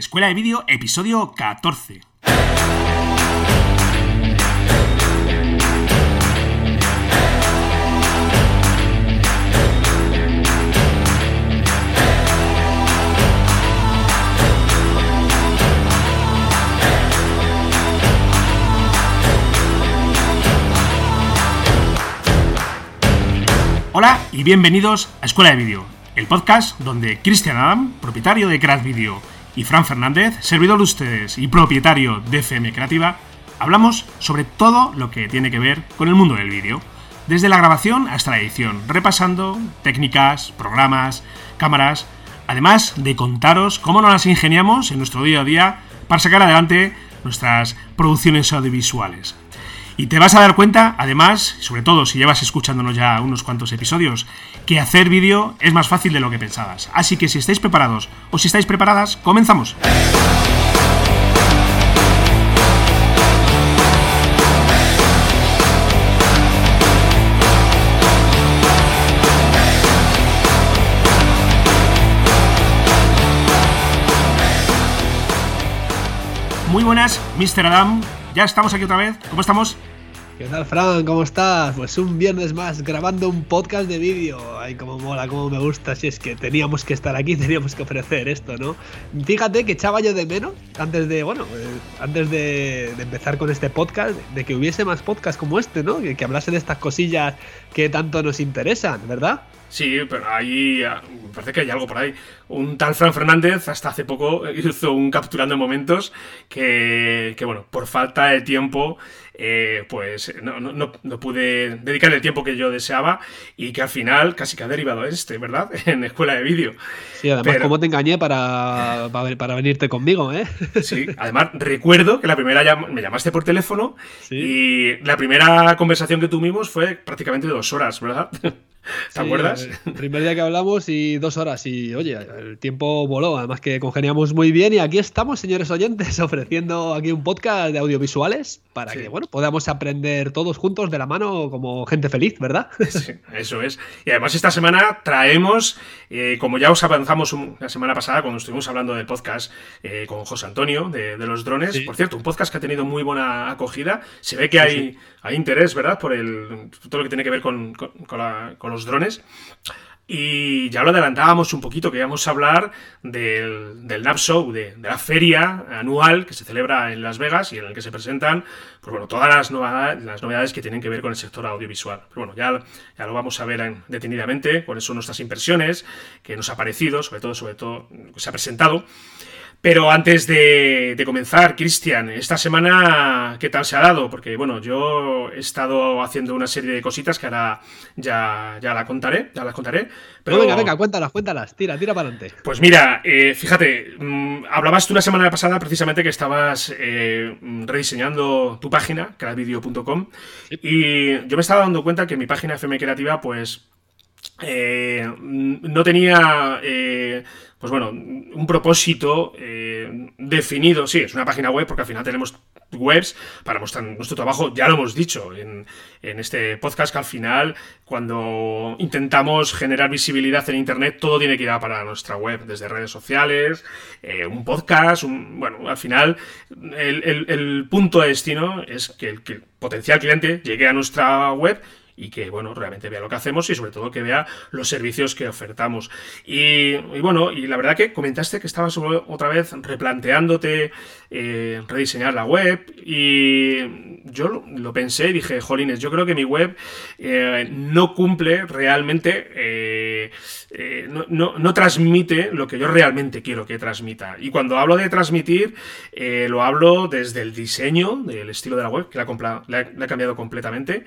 Escuela de Vídeo, episodio 14. Hola y bienvenidos a Escuela de Vídeo, el podcast donde Cristian Adam, propietario de Craft Video, y Fran Fernández, servidor de ustedes y propietario de FM Creativa, hablamos sobre todo lo que tiene que ver con el mundo del vídeo, desde la grabación hasta la edición, repasando técnicas, programas, cámaras, además de contaros cómo nos las ingeniamos en nuestro día a día para sacar adelante nuestras producciones audiovisuales. Y te vas a dar cuenta, además, sobre todo si llevas escuchándonos ya unos cuantos episodios, que hacer vídeo es más fácil de lo que pensabas. Así que si estáis preparados o si estáis preparadas, comenzamos. Muy buenas, Mr. Adam. Ya estamos aquí otra vez. ¿Cómo estamos? ¿Qué tal, Fran? ¿Cómo estás? Pues un viernes más grabando un podcast de vídeo. Ay, cómo mola, cómo me gusta. Si es que teníamos que estar aquí, teníamos que ofrecer esto, ¿no? Fíjate que echaba yo de menos, antes de, bueno, eh, antes de, empezar con este podcast, de que hubiese más podcasts como este, ¿no? Que, que hablase de estas cosillas que tanto nos interesan, ¿verdad? Sí, pero ahí ah, me parece que hay algo por ahí. Un tal Fran Fernández hasta hace poco hizo un capturando momentos que, que bueno, por falta de tiempo eh, pues no, no, no, pude dedicar el tiempo que yo deseaba y que al final casi que ha derivado este, ¿verdad? En escuela de vídeo. Sí, además, ¿cómo te engañé para, para, venirte conmigo, eh? Sí, además recuerdo que la primera me llamaste por teléfono y la primera conversación que tuvimos fue prácticamente dos horas, ¿verdad? ¿Te acuerdas? El primer día que hablamos y dos horas. Y oye, el tiempo voló. Además que congeniamos muy bien. Y aquí estamos, señores oyentes, ofreciendo aquí un podcast de audiovisuales para que, bueno, podamos aprender todos juntos de la mano como gente feliz, ¿verdad? Sí, eso es. Y además esta semana traemos, eh, como ya os avanzamos la semana pasada cuando estuvimos hablando del podcast eh, con José Antonio de, los drones. Por cierto, un podcast que ha tenido muy buena acogida. Se ve que hay, hay interés, ¿verdad? Por el, todo lo que tiene que ver con, los drones. Y ya lo adelantábamos un poquito, que íbamos a hablar del, del Show, de, la feria anual que se celebra en Las Vegas y en el que se presentan pues bueno, todas las novedades, las novedades que tienen que ver con el sector audiovisual. Pero bueno, ya, ya lo vamos a ver detenidamente, cuáles son nuestras impresiones, qué nos ha parecido, sobre todo, sobre todo, se ha presentado. Pero antes de, comenzar, Cristian, esta semana, ¿qué tal se ha dado? Porque, bueno, yo he estado haciendo una serie de cositas que ahora ya, ya la contaré, ya las contaré. Pero venga, venga, cuéntalas, cuéntalas, tira, tira para adelante. Pues mira, eh, fíjate, mm, hablabas tú la semana pasada precisamente que estabas eh, rediseñando tu página, creavideo.com, y yo me estaba dando cuenta que mi página FM Creativa, pues, eh, no tenía pues bueno, un propósito eh, definido. Sí, es una página web porque al final tenemos webs para mostrar nuestro trabajo. Ya lo hemos dicho en, este podcast que al final, cuando intentamos generar visibilidad en Internet, todo tiene que ir a para nuestra web, desde redes sociales, eh, un podcast, bueno, al final el, punto de destino es que el, que el potencial cliente llegue a nuestra web y que, bueno, realmente vea lo que hacemos y sobre todo que vea los servicios que ofertamos. Y, bueno, y la verdad que comentaste que estabas otra vez replanteándote eh, rediseñar la web y yo lo, pensé y dije, jolines, yo creo que mi web eh, no cumple realmente, eh, no, no, transmite lo que yo realmente quiero que transmita. Y cuando hablo de transmitir, lo hablo desde el diseño del estilo de la web, que la, la he cambiado completamente,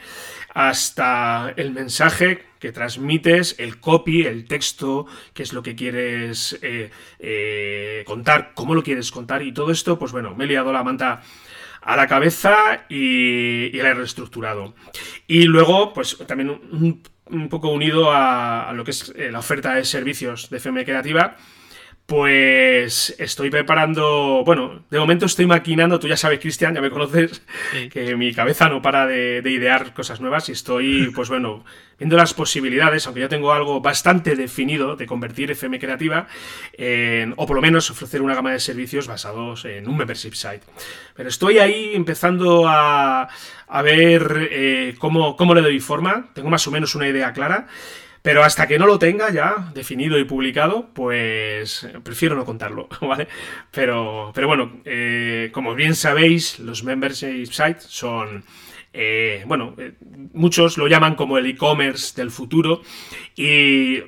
hasta el mensaje que transmites, el copy, el texto, qué es lo que quieres eh, eh, contar, cómo lo quieres contar y todo esto, pues bueno, me he liado la manta a la cabeza y, la he reestructurado. Y luego, pues también un, poco unido a, lo que es eh, la oferta de servicios de FM Creativa, Pues estoy preparando, bueno, de momento estoy maquinando, tú ya sabes, Cristian, ya me conoces, que mi cabeza no para de, idear cosas nuevas y estoy, pues bueno, viendo las posibilidades, aunque ya tengo algo bastante definido de convertir FM Creativa en, o por lo menos ofrecer una gama de servicios basados en un membership site. Pero estoy ahí empezando a, a ver eh, cómo, cómo le doy forma, tengo más o menos una idea clara. Pero hasta que no lo tenga ya definido y publicado, pues prefiero no contarlo, ¿vale? Pero, pero bueno, eh, como bien sabéis, los membership sites son eh, bueno, eh, muchos lo llaman como el e-commerce del futuro y,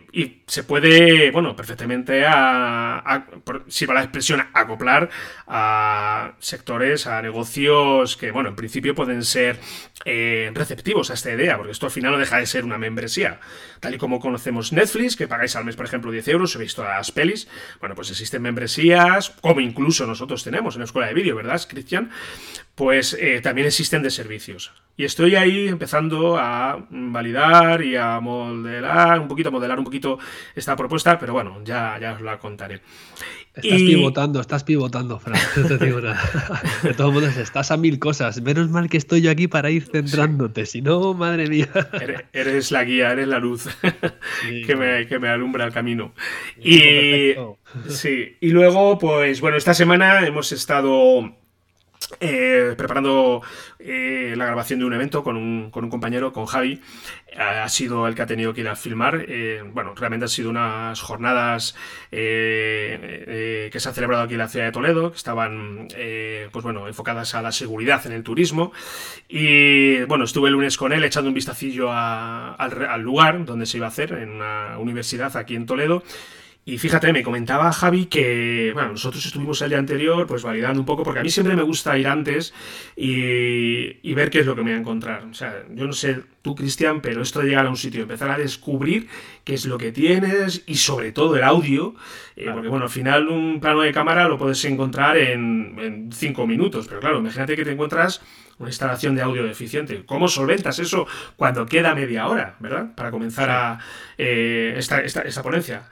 se puede, bueno, perfectamente, a, si va la expresión, acoplar a sectores, a negocios que, bueno, en principio pueden ser eh, receptivos a esta idea, porque esto al final no deja de ser una membresía. Tal y como conocemos Netflix, que pagáis al mes, por ejemplo, 10 euros, he todas las pelis, bueno, pues existen membresías, como incluso nosotros tenemos en la escuela de vídeo, ¿verdad, Cristian? Pues también existen de servicios. Y estoy ahí empezando a validar y a modelar, un poquito, a modelar un poquito esta propuesta, pero bueno, ya, ya os la contaré. Estás pivotando, estás pivotando, Fran. No te digo nada. De todos modos, estás a mil cosas. Menos mal que estoy yo aquí para ir centrándote. Si no, madre mía. Eres, la guía, eres la luz que, me, que, me, alumbra el camino. Y, sí. y luego, pues bueno, esta semana hemos estado eh, preparando eh, la grabación de un evento con un, compañero, con Javi. Ha sido el que ha tenido que ir a filmar. Eh, bueno, realmente han sido unas jornadas que se han celebrado aquí en la ciudad de Toledo, que estaban pues bueno, enfocadas a la seguridad en el turismo. Y bueno, estuve el lunes con él echando un vistacillo al lugar donde se iba a hacer, en una universidad aquí en Toledo. Y fíjate, me comentaba Javi que, bueno, nosotros estuvimos el día anterior, pues validando un poco, porque a mí siempre me gusta ir antes y, ver qué es lo que me voy a encontrar. O sea, yo no sé tú, Cristian, pero esto de llegar a un sitio, empezar a descubrir qué es lo que tienes y sobre todo el audio, eh, porque bueno, al final un plano de cámara lo puedes encontrar en, cinco minutos, pero claro, imagínate que te encuentras una instalación de audio deficiente. ¿Cómo solventas eso cuando queda media hora, verdad? Para comenzar a eh, esta, esta, esta ponencia.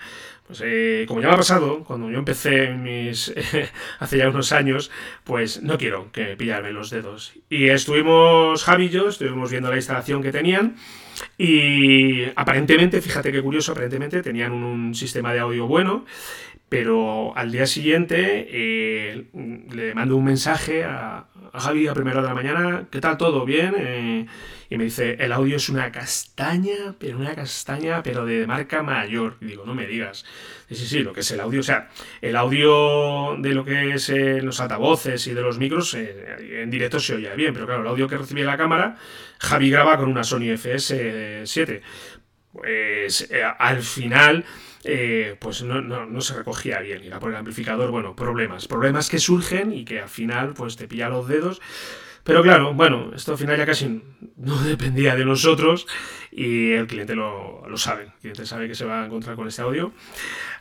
Pues eh, como ya me ha pasado, cuando yo empecé mis, hace ya unos años, pues no quiero que pillarme los dedos. Y estuvimos, Javi y yo, estuvimos viendo la instalación que tenían y aparentemente, fíjate qué curioso, aparentemente tenían un sistema de audio bueno, pero al día siguiente eh, le mando un mensaje a, Javi a primera de la mañana, ¿qué tal todo? ¿Bien? Eh, y me dice, el audio es una castaña, pero una castaña, pero de marca mayor. Y digo, no me digas. Sí, sí, lo que es el audio, o sea, el audio de lo que es eh, los altavoces y de los micros, en directo se oye bien, pero claro, el audio que recibe la cámara, Javi graba con una Sony FS7. Pues al final eh, pues no, se recogía bien. Y por el amplificador, bueno, problemas. Problemas que surgen y que al final pues te pilla los dedos. Pero claro, bueno, esto al final ya casi no dependía de nosotros y el cliente lo, sabe. El cliente sabe que se va a encontrar con este audio.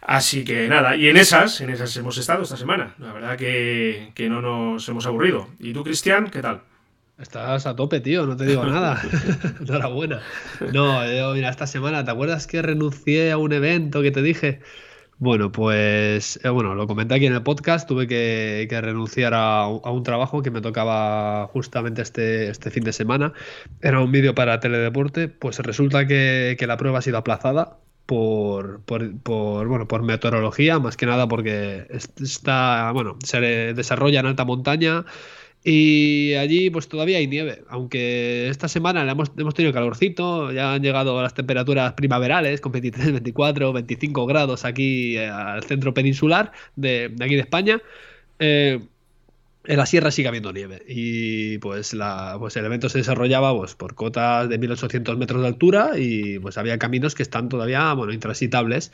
Así que nada, y en esas, en esas hemos estado esta semana. La verdad que, que no nos hemos aburrido. ¿Y tú, Cristian, qué tal? Estás a tope, tío, no te digo nada. Enhorabuena. No, yo, mira, esta semana, ¿te acuerdas que renuncié a un evento que te dije? Bueno, pues, eh, bueno, lo comenté aquí en el podcast, tuve que, renunciar a, un trabajo que me tocaba justamente este, este fin de semana. Era un vídeo para Teledeporte, pues resulta que, la prueba ha sido aplazada por, por, por, bueno, por meteorología, más que nada porque está, bueno, se desarrolla en alta montaña y allí pues todavía hay nieve, aunque esta semana hemos, hemos tenido calorcito, ya han llegado las temperaturas primaverales con 23, 24, 25 grados aquí eh, al centro peninsular de, aquí de España. Eh, en la sierra sigue habiendo nieve y pues, la, pues el evento se desarrollaba pues, por cotas de 1800 metros de altura y pues había caminos que están todavía bueno, intransitables.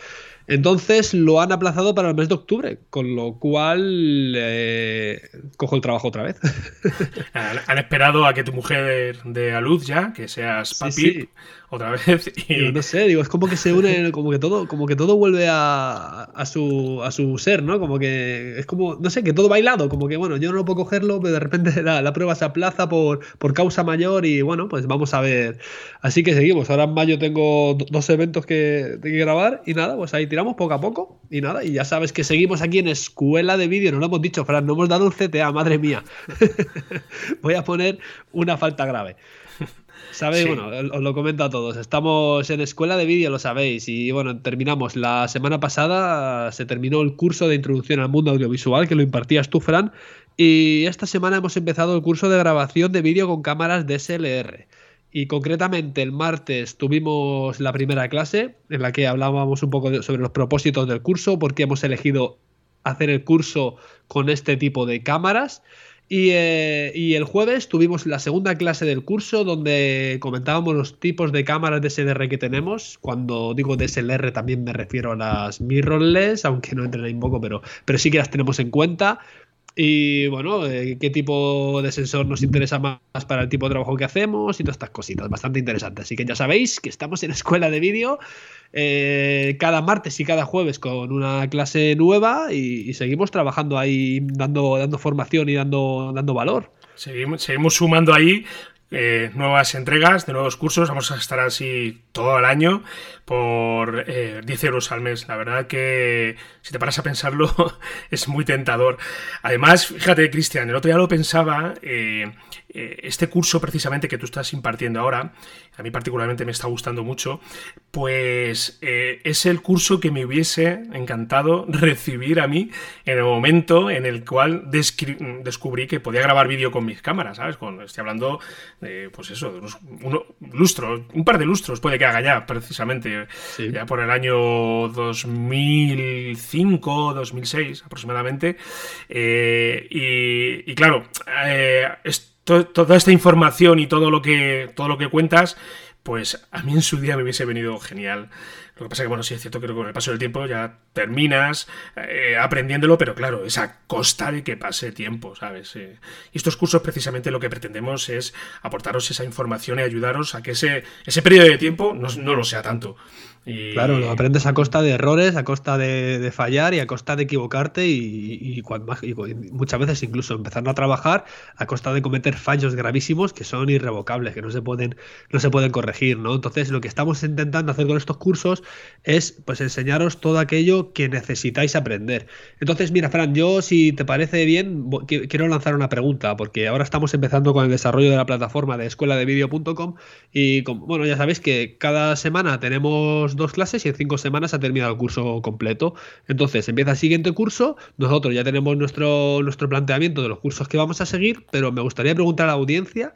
Entonces lo han aplazado para el mes de octubre, con lo cual eh, cojo el trabajo otra vez. han, esperado a que tu mujer dé a luz ya, que seas papi otra vez. Y... No sé, digo, es como que se une, como que todo, como que todo vuelve a, a, su, a su ser, ¿no? Como que es como, no sé, que todo bailado, como que bueno, yo no puedo cogerlo, pero de repente la, prueba se aplaza por, por, causa mayor y bueno, pues vamos a ver. Así que seguimos. Ahora en mayo tengo dos eventos que, que grabar y nada, pues ahí tiramos poco a poco y nada. Y ya sabes que seguimos aquí en Escuela de Vídeo, no lo hemos dicho, Fran, no hemos dado un CTA, madre mía. Voy a poner una falta grave. ¿Sabéis? Bueno, os lo comento a todos. Estamos en escuela de vídeo, lo sabéis. Y bueno, terminamos. La semana pasada se terminó el curso de introducción al mundo audiovisual que lo impartías tú, Fran. Y esta semana hemos empezado el curso de grabación de vídeo con cámaras DSLR. Y concretamente el martes tuvimos la primera clase en la que hablábamos un poco sobre los propósitos del curso, porque hemos elegido hacer el curso con este tipo de cámaras. Eh, y, el jueves tuvimos la segunda clase del curso donde comentábamos los tipos de cámaras DSLR que tenemos. Cuando digo DSLR también me refiero a las mirrorless, aunque no entren un poco, pero, pero sí que las tenemos en cuenta. Y bueno, eh, qué tipo de sensor nos interesa más para el tipo de trabajo que hacemos y todas estas cositas. Bastante interesante. Así que ya sabéis que estamos en escuela de vídeo eh, cada martes y cada jueves con una clase nueva y, seguimos trabajando ahí, dando, dando formación y dando, dando valor. Seguimos sumando ahí eh, nuevas entregas de nuevos cursos. Vamos a estar así todo el año por 10 eh, euros al mes. La verdad que si te paras a pensarlo es muy tentador. Además, fíjate, Cristian, el otro día lo pensaba. Eh, este curso precisamente que tú estás impartiendo ahora, a mí particularmente me está gustando mucho, pues eh, es el curso que me hubiese encantado recibir a mí en el momento en el cual descubrí que podía grabar vídeo con mis cámaras, ¿sabes? Estoy hablando pues eso, de unos lustros, un par de lustros puede que haga ya, precisamente, ya por el año 2005, 2006 aproximadamente. Eh, y, y, claro, esto toda esta información y todo lo que todo lo que cuentas, pues a mí en su día me hubiese venido genial. Lo que pasa que, bueno, sí es cierto que con el paso del tiempo ya terminas eh, aprendiéndolo, pero claro, es a costa de que pase tiempo, ¿sabes? Eh, y estos cursos precisamente lo que pretendemos es aportaros esa información y ayudaros a que ese, ese periodo de tiempo no, no lo sea tanto. Claro, lo aprendes a costa de errores, a costa de, fallar y a costa de equivocarte y, muchas veces incluso empezando a trabajar a costa de cometer fallos gravísimos que son irrevocables, que no se pueden, no se pueden corregir, ¿no? Entonces lo que estamos intentando hacer con estos cursos es pues enseñaros todo aquello que necesitáis aprender. Entonces, mira, Fran, yo si te parece bien, quiero lanzar una pregunta, porque ahora estamos empezando con el desarrollo de la plataforma de escuela de vídeo.com y bueno, ya sabéis que cada semana tenemos dos clases y en cinco semanas ha terminado el curso completo. Entonces empieza el siguiente curso, nosotros ya tenemos nuestro, nuestro planteamiento de los cursos que vamos a seguir, pero me gustaría preguntar a la audiencia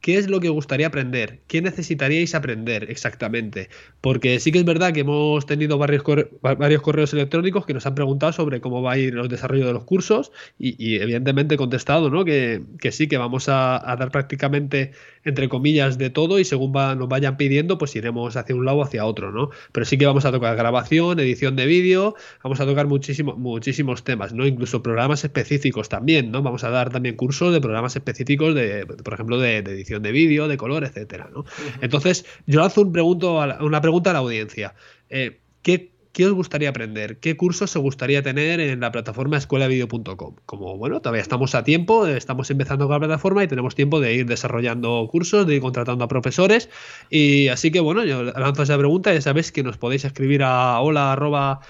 ¿Qué es lo que gustaría aprender? ¿Qué necesitaríais aprender exactamente? Porque sí que es verdad que hemos tenido varios, varios correos electrónicos que nos han preguntado sobre cómo va a ir el desarrollo de los cursos y, evidentemente he contestado ¿no? que, sí, que vamos a, dar prácticamente entre comillas de todo y según nos vayan pidiendo pues iremos hacia un lado o hacia otro, ¿no? Pero sí que vamos a tocar grabación, edición de vídeo, vamos a tocar muchísimo, muchísimos temas, ¿no? Incluso programas específicos también, ¿no? Vamos a dar también cursos de programas específicos de, por ejemplo, de, de edición de vídeo, de color, etcétera. ¿no? Entonces, yo lanzo un pregunto una pregunta a la audiencia. Eh, ¿qué, os gustaría aprender? ¿Qué cursos os gustaría tener en la plataforma escuelavideo.com? Como, bueno, todavía estamos a tiempo, estamos empezando con la plataforma y tenemos tiempo de ir desarrollando cursos, de ir contratando a profesores. Y así que, bueno, yo lanzo esa pregunta. Ya sabéis que nos podéis escribir a hola arroba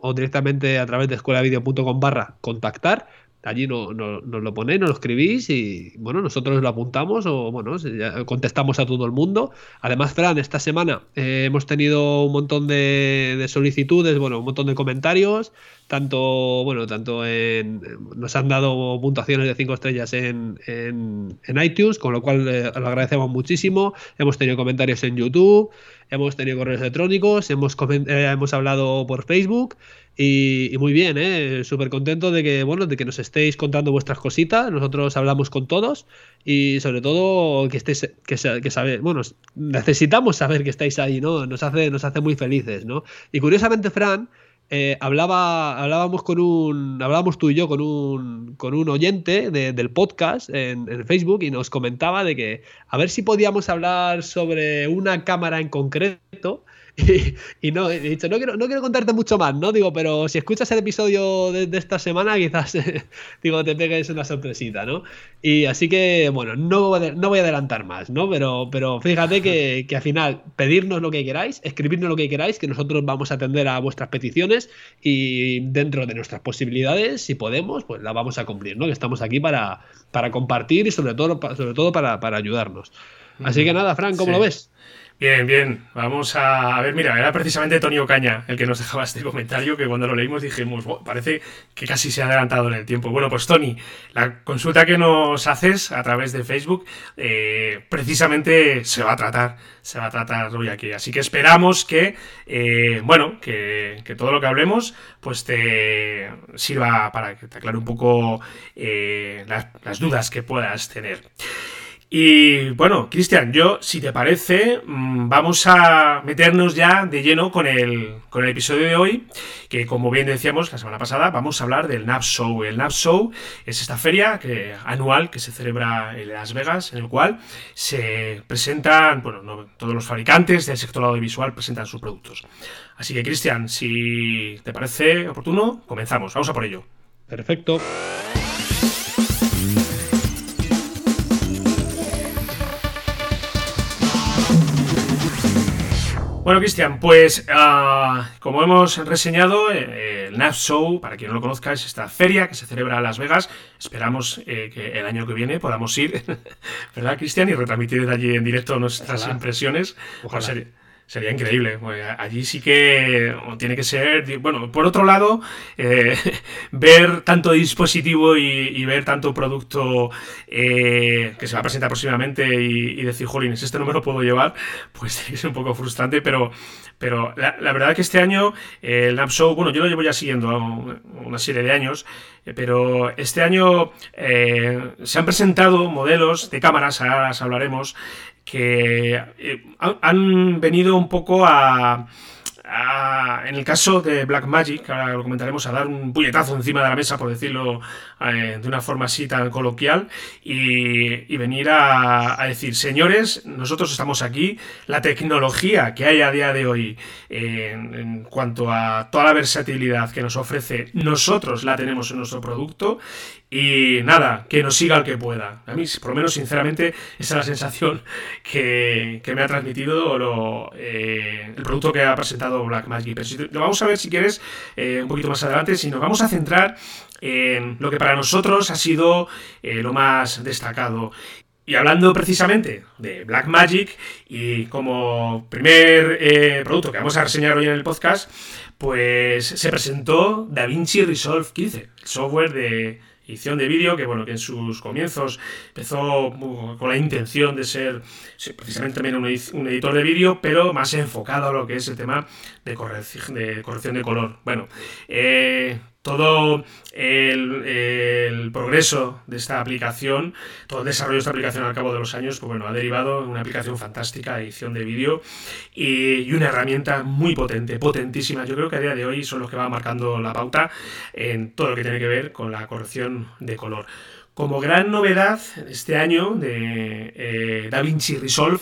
o directamente a través de escuelavideo.com barra contactar allí nos no, lo ponéis, nos lo escribís y bueno, nosotros lo apuntamos o bueno, contestamos a todo el mundo. Además, Fran, esta semana eh, hemos tenido un montón de, solicitudes, bueno, un montón de comentarios, tanto, bueno, tanto en, nos han dado puntuaciones de 5 estrellas en, en, iTunes, con lo cual eh, lo agradecemos muchísimo. Hemos tenido comentarios en YouTube, hemos tenido correos electrónicos, hemos, eh, hemos hablado por Facebook. Y, muy bien, ¿eh? súper contento de que, bueno, de que nos estéis contando vuestras cositas. Nosotros hablamos con todos y sobre todo que estéis, que, que bueno, necesitamos saber que estáis ahí, ¿no? Nos hace, nos hace muy felices, ¿no? Y curiosamente, Fran, eh, hablaba, hablábamos con un, hablábamos tú y yo con un, con un oyente del podcast en, Facebook y nos comentaba de que a ver si podíamos hablar sobre una cámara en concreto Y, no, he dicho, no quiero, no quiero contarte mucho más, ¿no? Digo, pero si escuchas el episodio de, esta semana, quizás, digo, te pegues una sorpresita, ¿no? Y así que, bueno, no voy a, no voy a adelantar más, ¿no? Pero, pero fíjate que, que al final, pedirnos lo que queráis, escribirnos lo que queráis, que nosotros vamos a atender a vuestras peticiones y dentro de nuestras posibilidades, si podemos, pues la vamos a cumplir, ¿no? Que estamos aquí para, para compartir y sobre todo, sobre todo para, para ayudarnos. Así que nada, Fran, ¿cómo lo ves? Bien, bien. Vamos a, ver, mira, era precisamente Tony Ocaña el que nos dejaba este comentario que cuando lo leímos dijimos, parece que casi se ha adelantado en el tiempo. Bueno, pues Tony, la consulta que nos haces a través de Facebook eh, precisamente se va a tratar, se va a tratar hoy aquí. Así que esperamos que, eh, bueno, que, todo lo que hablemos pues te sirva para que te aclare un poco eh, las dudas que puedas tener. Y bueno, Cristian, yo, si te parece, mm, vamos a meternos ya de lleno con el, con el episodio de hoy, que como bien decíamos la semana pasada, vamos a hablar del NAV Show. El NAV Show es esta feria que, anual que se celebra en Las Vegas, en el cual se presentan, bueno, todos los fabricantes del sector audiovisual presentan sus productos. Así que, Cristian, si te parece oportuno, comenzamos. Vamos a por ello. Perfecto. Bueno, Cristian, pues ah, como hemos reseñado, eh, el NAF Show, para quien no lo conozca, es esta feria que se celebra en Las Vegas. Esperamos eh, que el año que viene podamos ir, ¿verdad, Cristian? Y retransmitir de allí en directo nuestras impresiones. Ojalá. Sería increíble. allí sí que tiene que ser. Bueno, por otro lado, eh, ver tanto dispositivo y, ver tanto producto eh, que se va a presentar próximamente y, decir, jolines, este no me lo puedo llevar, pues ser un poco frustrante, pero, pero la, verdad es que este año eh, el Show, bueno, yo lo llevo ya siguiendo una serie de años, pero este año se han presentado modelos de cámaras, ahora las hablaremos, que eh, han venido un poco a, en el caso de Black Magic, ahora lo comentaremos, a dar un puñetazo encima de la mesa, por decirlo eh, de una forma así tan coloquial, y, venir a, decir, señores, nosotros estamos aquí, la tecnología que hay a día de hoy en cuanto a toda la versatilidad que nos ofrece, nosotros la tenemos en nuestro producto, y nada, que nos siga el que pueda. A mí, por lo menos, sinceramente, esa es la sensación que, me ha transmitido eh, el producto que ha presentado Black Magic. Pero lo vamos a ver, si quieres, eh, un poquito más adelante, si nos vamos a centrar en lo que para nosotros ha sido eh, lo más destacado. Y hablando precisamente de Black Magic y como primer producto que vamos a reseñar hoy en el podcast, pues se presentó DaVinci Resolve 15, el software de edición de vídeo, que bueno, que en sus comienzos empezó con la intención de ser precisamente también un, editor de vídeo, pero más enfocado a lo que es el tema de de, corrección de color. Bueno, eh, todo el, progreso de esta aplicación, todo el desarrollo de esta aplicación al cabo de los años, pues bueno, ha derivado en una aplicación fantástica edición de vídeo y, una herramienta muy potente, potentísima. Yo creo que a día de hoy son los que van marcando la pauta en todo lo que tiene que ver con la corrección de color. Como gran novedad este año de eh, DaVinci Resolve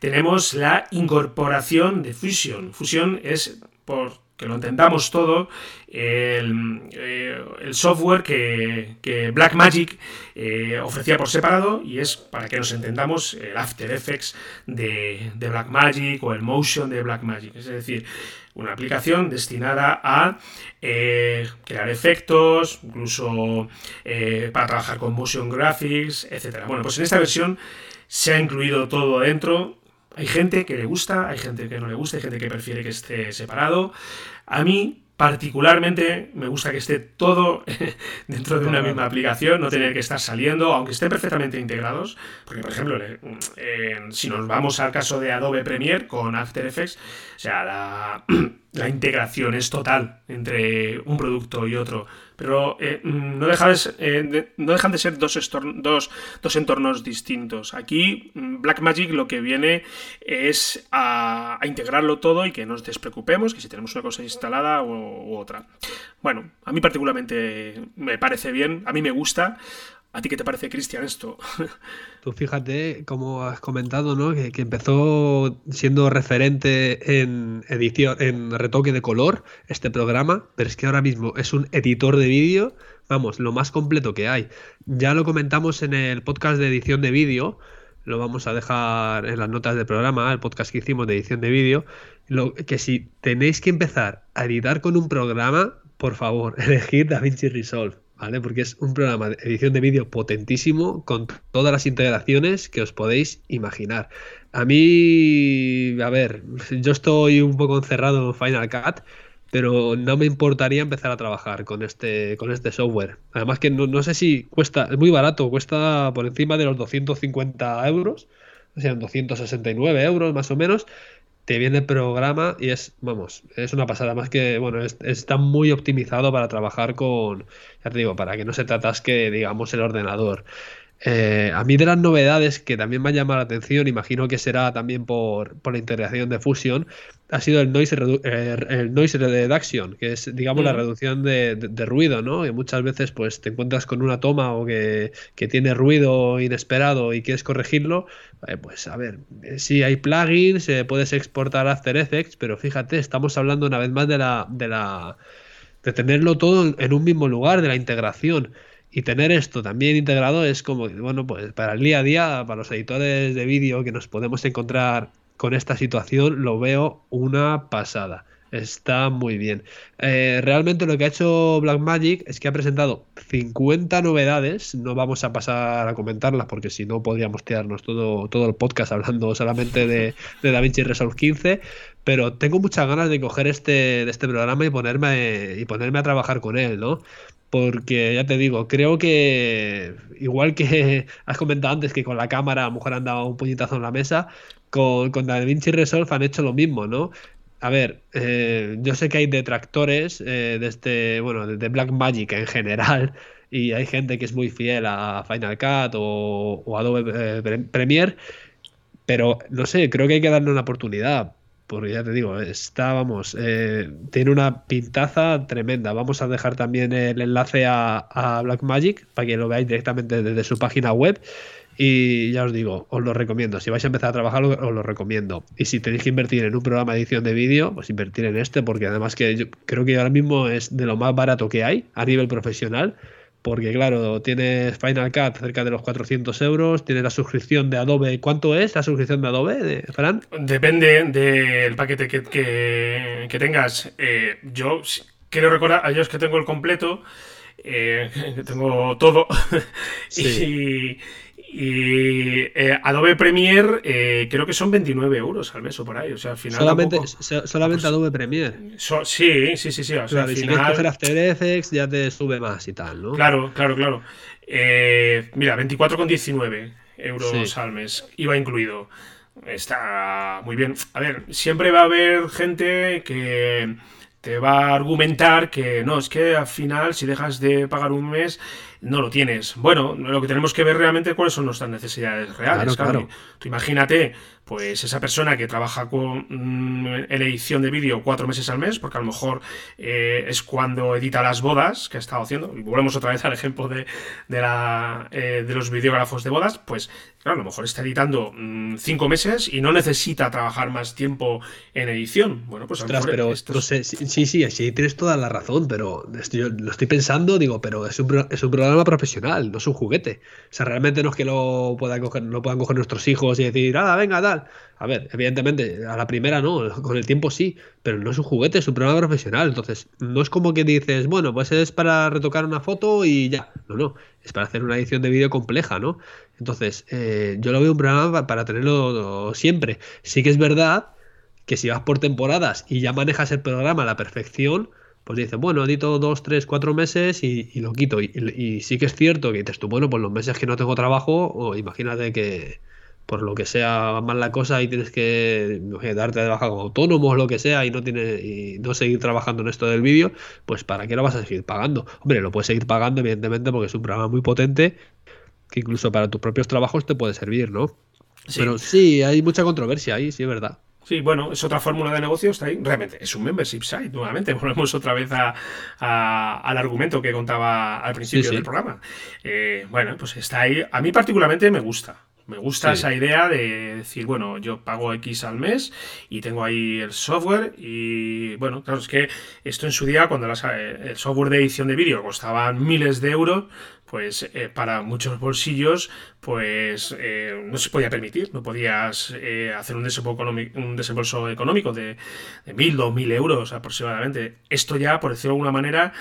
tenemos la incorporación de Fusion. Fusion es, por que lo entendamos todo, el, eh, software que, que Blackmagic eh, ofrecía por separado y es, para que nos entendamos, el After Effects de, de Blackmagic o el Motion de Blackmagic. Es decir, una aplicación destinada a eh, crear efectos, incluso para trabajar con motion graphics, etc. Bueno, pues en esta versión se ha incluido todo dentro hay gente que le gusta, hay gente que no le gusta, hay gente que prefiere que esté separado. A mí, particularmente, me gusta que esté todo dentro de una misma aplicación, no tener que estar saliendo, aunque estén perfectamente integrados. Porque, por ejemplo, si nos vamos al caso de Adobe Premiere con After Effects, o sea, la, la integración es total entre un producto y otro pero eh, mm, no, eh, no, dejan de ser dos, entornos distintos. Aquí mm, Blackmagic lo que viene es a, integrarlo todo y que no nos despreocupemos, que si tenemos una cosa instalada u, otra. Bueno, a mí particularmente me parece bien, a mí me gusta. ¿A ti qué te parece, Cristian, esto? Tú fíjate, como has comentado, ¿no? Que, empezó siendo referente en edición, en retoque de color, este programa, pero es que ahora mismo es un editor de vídeo, vamos, lo más completo que hay. Ya lo comentamos en el podcast de edición de vídeo, lo vamos a dejar en las notas del programa, el podcast que hicimos de edición de vídeo, que si tenéis que empezar a editar con un programa, por favor, elegid DaVinci Resolve porque es un programa de edición de vídeo potentísimo con todas las integraciones que os podéis imaginar. A mí, a ver, yo estoy un poco encerrado en Final Cut, pero no me importaría empezar a trabajar con este, con este software. Además que no, no sé si cuesta, es muy barato, cuesta por encima de los 250 euros, o sea, 269 euros más o menos, te viene el programa y es, vamos, es una pasada. Más que, bueno, está muy optimizado para trabajar con, ya te digo, para que no se atasque, digamos, el ordenador. Eh, a mí de las novedades que también me han llamado la atención, imagino que será también por, la integración de Fusion, ha sido el noise, eh, el noise reduction, que es, digamos, la reducción de, ruido, ¿no? Que muchas veces pues te encuentras con una toma o que, tiene ruido inesperado y quieres corregirlo, eh, pues a ver, si hay plugins, puedes exportar After Effects, pero fíjate, estamos hablando una vez más de la... De la de tenerlo todo en un mismo lugar, de la integración. Y tener esto también integrado es como, bueno, pues para el día a día, para los editores de vídeo que nos podemos encontrar con esta situación, lo veo una pasada. Está muy bien. Eh, realmente lo que ha hecho Blackmagic es que ha presentado 50 novedades. No vamos a pasar a comentarlas porque si no podríamos tirarnos todo, todo el podcast hablando solamente de, de DaVinci Resolve 15. Pero tengo muchas ganas de coger este, este programa y ponerme, y ponerme a trabajar con él, ¿no? porque ya te digo, creo que igual que has comentado antes que con la cámara a lo mejor han dado un puñetazo en la mesa, con, con DaVinci Resolve han hecho lo mismo, ¿no? A ver, eh, yo sé que hay detractores eh, de este, bueno, de Black Magic en general, y hay gente que es muy fiel a Final Cut o, Adobe eh, pero no sé, creo que hay que darle una oportunidad porque ya te digo, está, vamos, eh, tiene una pintaza tremenda. Vamos a dejar también el enlace a, a Blackmagic para que lo veáis directamente desde su página web. Y ya os digo, os lo recomiendo. Si vais a empezar a trabajar, os lo recomiendo. Y si tenéis que invertir en un programa de edición de vídeo, pues invertir en este, porque además que yo creo que ahora mismo es de lo más barato que hay a nivel profesional porque claro, tienes Final Cut cerca de los 400 euros, tienes la suscripción de Adobe. ¿Cuánto es la suscripción de Adobe, de Fran? Depende del paquete que, que, tengas. Eh, yo quiero recordar a ellos que tengo el completo, eh, que tengo todo, y, y eh, Adobe Premiere eh, creo que son 29 euros al mes o por ahí. O sea, al final. Solamente, solamente Adobe Premiere. sí, sí, sí, sí. O sea, al si final... quieres After Effects ya te sube más y tal, ¿no? Claro, claro, claro. Eh, mira, 24,19 euros al mes. IVA incluido. Está muy bien. A ver, siempre va a haber gente que te va a argumentar que no, es que al final si dejas de pagar un mes no lo tienes. Bueno, lo que tenemos que ver realmente es cuáles son nuestras necesidades reales. Claro, Tú imagínate, pues esa persona que trabaja con mm, en edición de vídeo cuatro meses al mes, porque a lo mejor eh, es cuando edita las bodas que ha estado haciendo, y volvemos otra vez al ejemplo de, de, la, eh, de los videógrafos de bodas, pues claro, a lo mejor está editando mm, cinco meses y no necesita trabajar más tiempo en edición. Bueno, pues a lo mejor pero sí, sí, sí, tienes toda la razón, pero yo lo estoy pensando, digo, pero es un, es un programa profesional, no es un juguete. O sea, realmente no es que lo puedan coger, lo puedan coger nuestros hijos y decir, ah, venga, tal. A ver, evidentemente, a la primera no, con el tiempo sí, pero no es un juguete, es un programa profesional. Entonces, no es como que dices, bueno, pues es para retocar una foto y ya. No, no, es para hacer una edición de vídeo compleja, ¿no? Entonces, eh, yo lo veo un programa para tenerlo siempre. Sí que es verdad que si vas por temporadas y ya manejas el programa a la perfección, pues dice, bueno, edito dos, tres, cuatro meses y, lo quito. Y, sí que es cierto que dices tú, bueno, pues los meses que no tengo trabajo, o imagínate que por lo que sea mal la cosa y tienes que darte de baja como autónomo o lo que sea y no tienes y no seguir trabajando en esto del vídeo, pues ¿para qué lo vas a seguir pagando? Hombre, lo puedes seguir pagando, evidentemente, porque es un programa muy potente que incluso para tus propios trabajos te puede servir, ¿no? Pero sí, hay mucha controversia ahí, sí es verdad. Sí, bueno, es otra fórmula de negocio, está ahí. Realmente, es un membership site, nuevamente. Volvemos otra vez a, al argumento que contaba al principio del programa. Eh, bueno, pues está ahí. A mí particularmente me gusta. Me gusta esa idea de decir, bueno, yo pago X al mes y tengo ahí el software y bueno, claro, es que esto en su día, cuando el software de edición de vídeo costaba miles de euros, pues eh, para muchos bolsillos pues eh, no se podía permitir, no podías eh, hacer un desembolso, económico, de, mil, dos mil euros aproximadamente. Esto ya, por decirlo de alguna manera,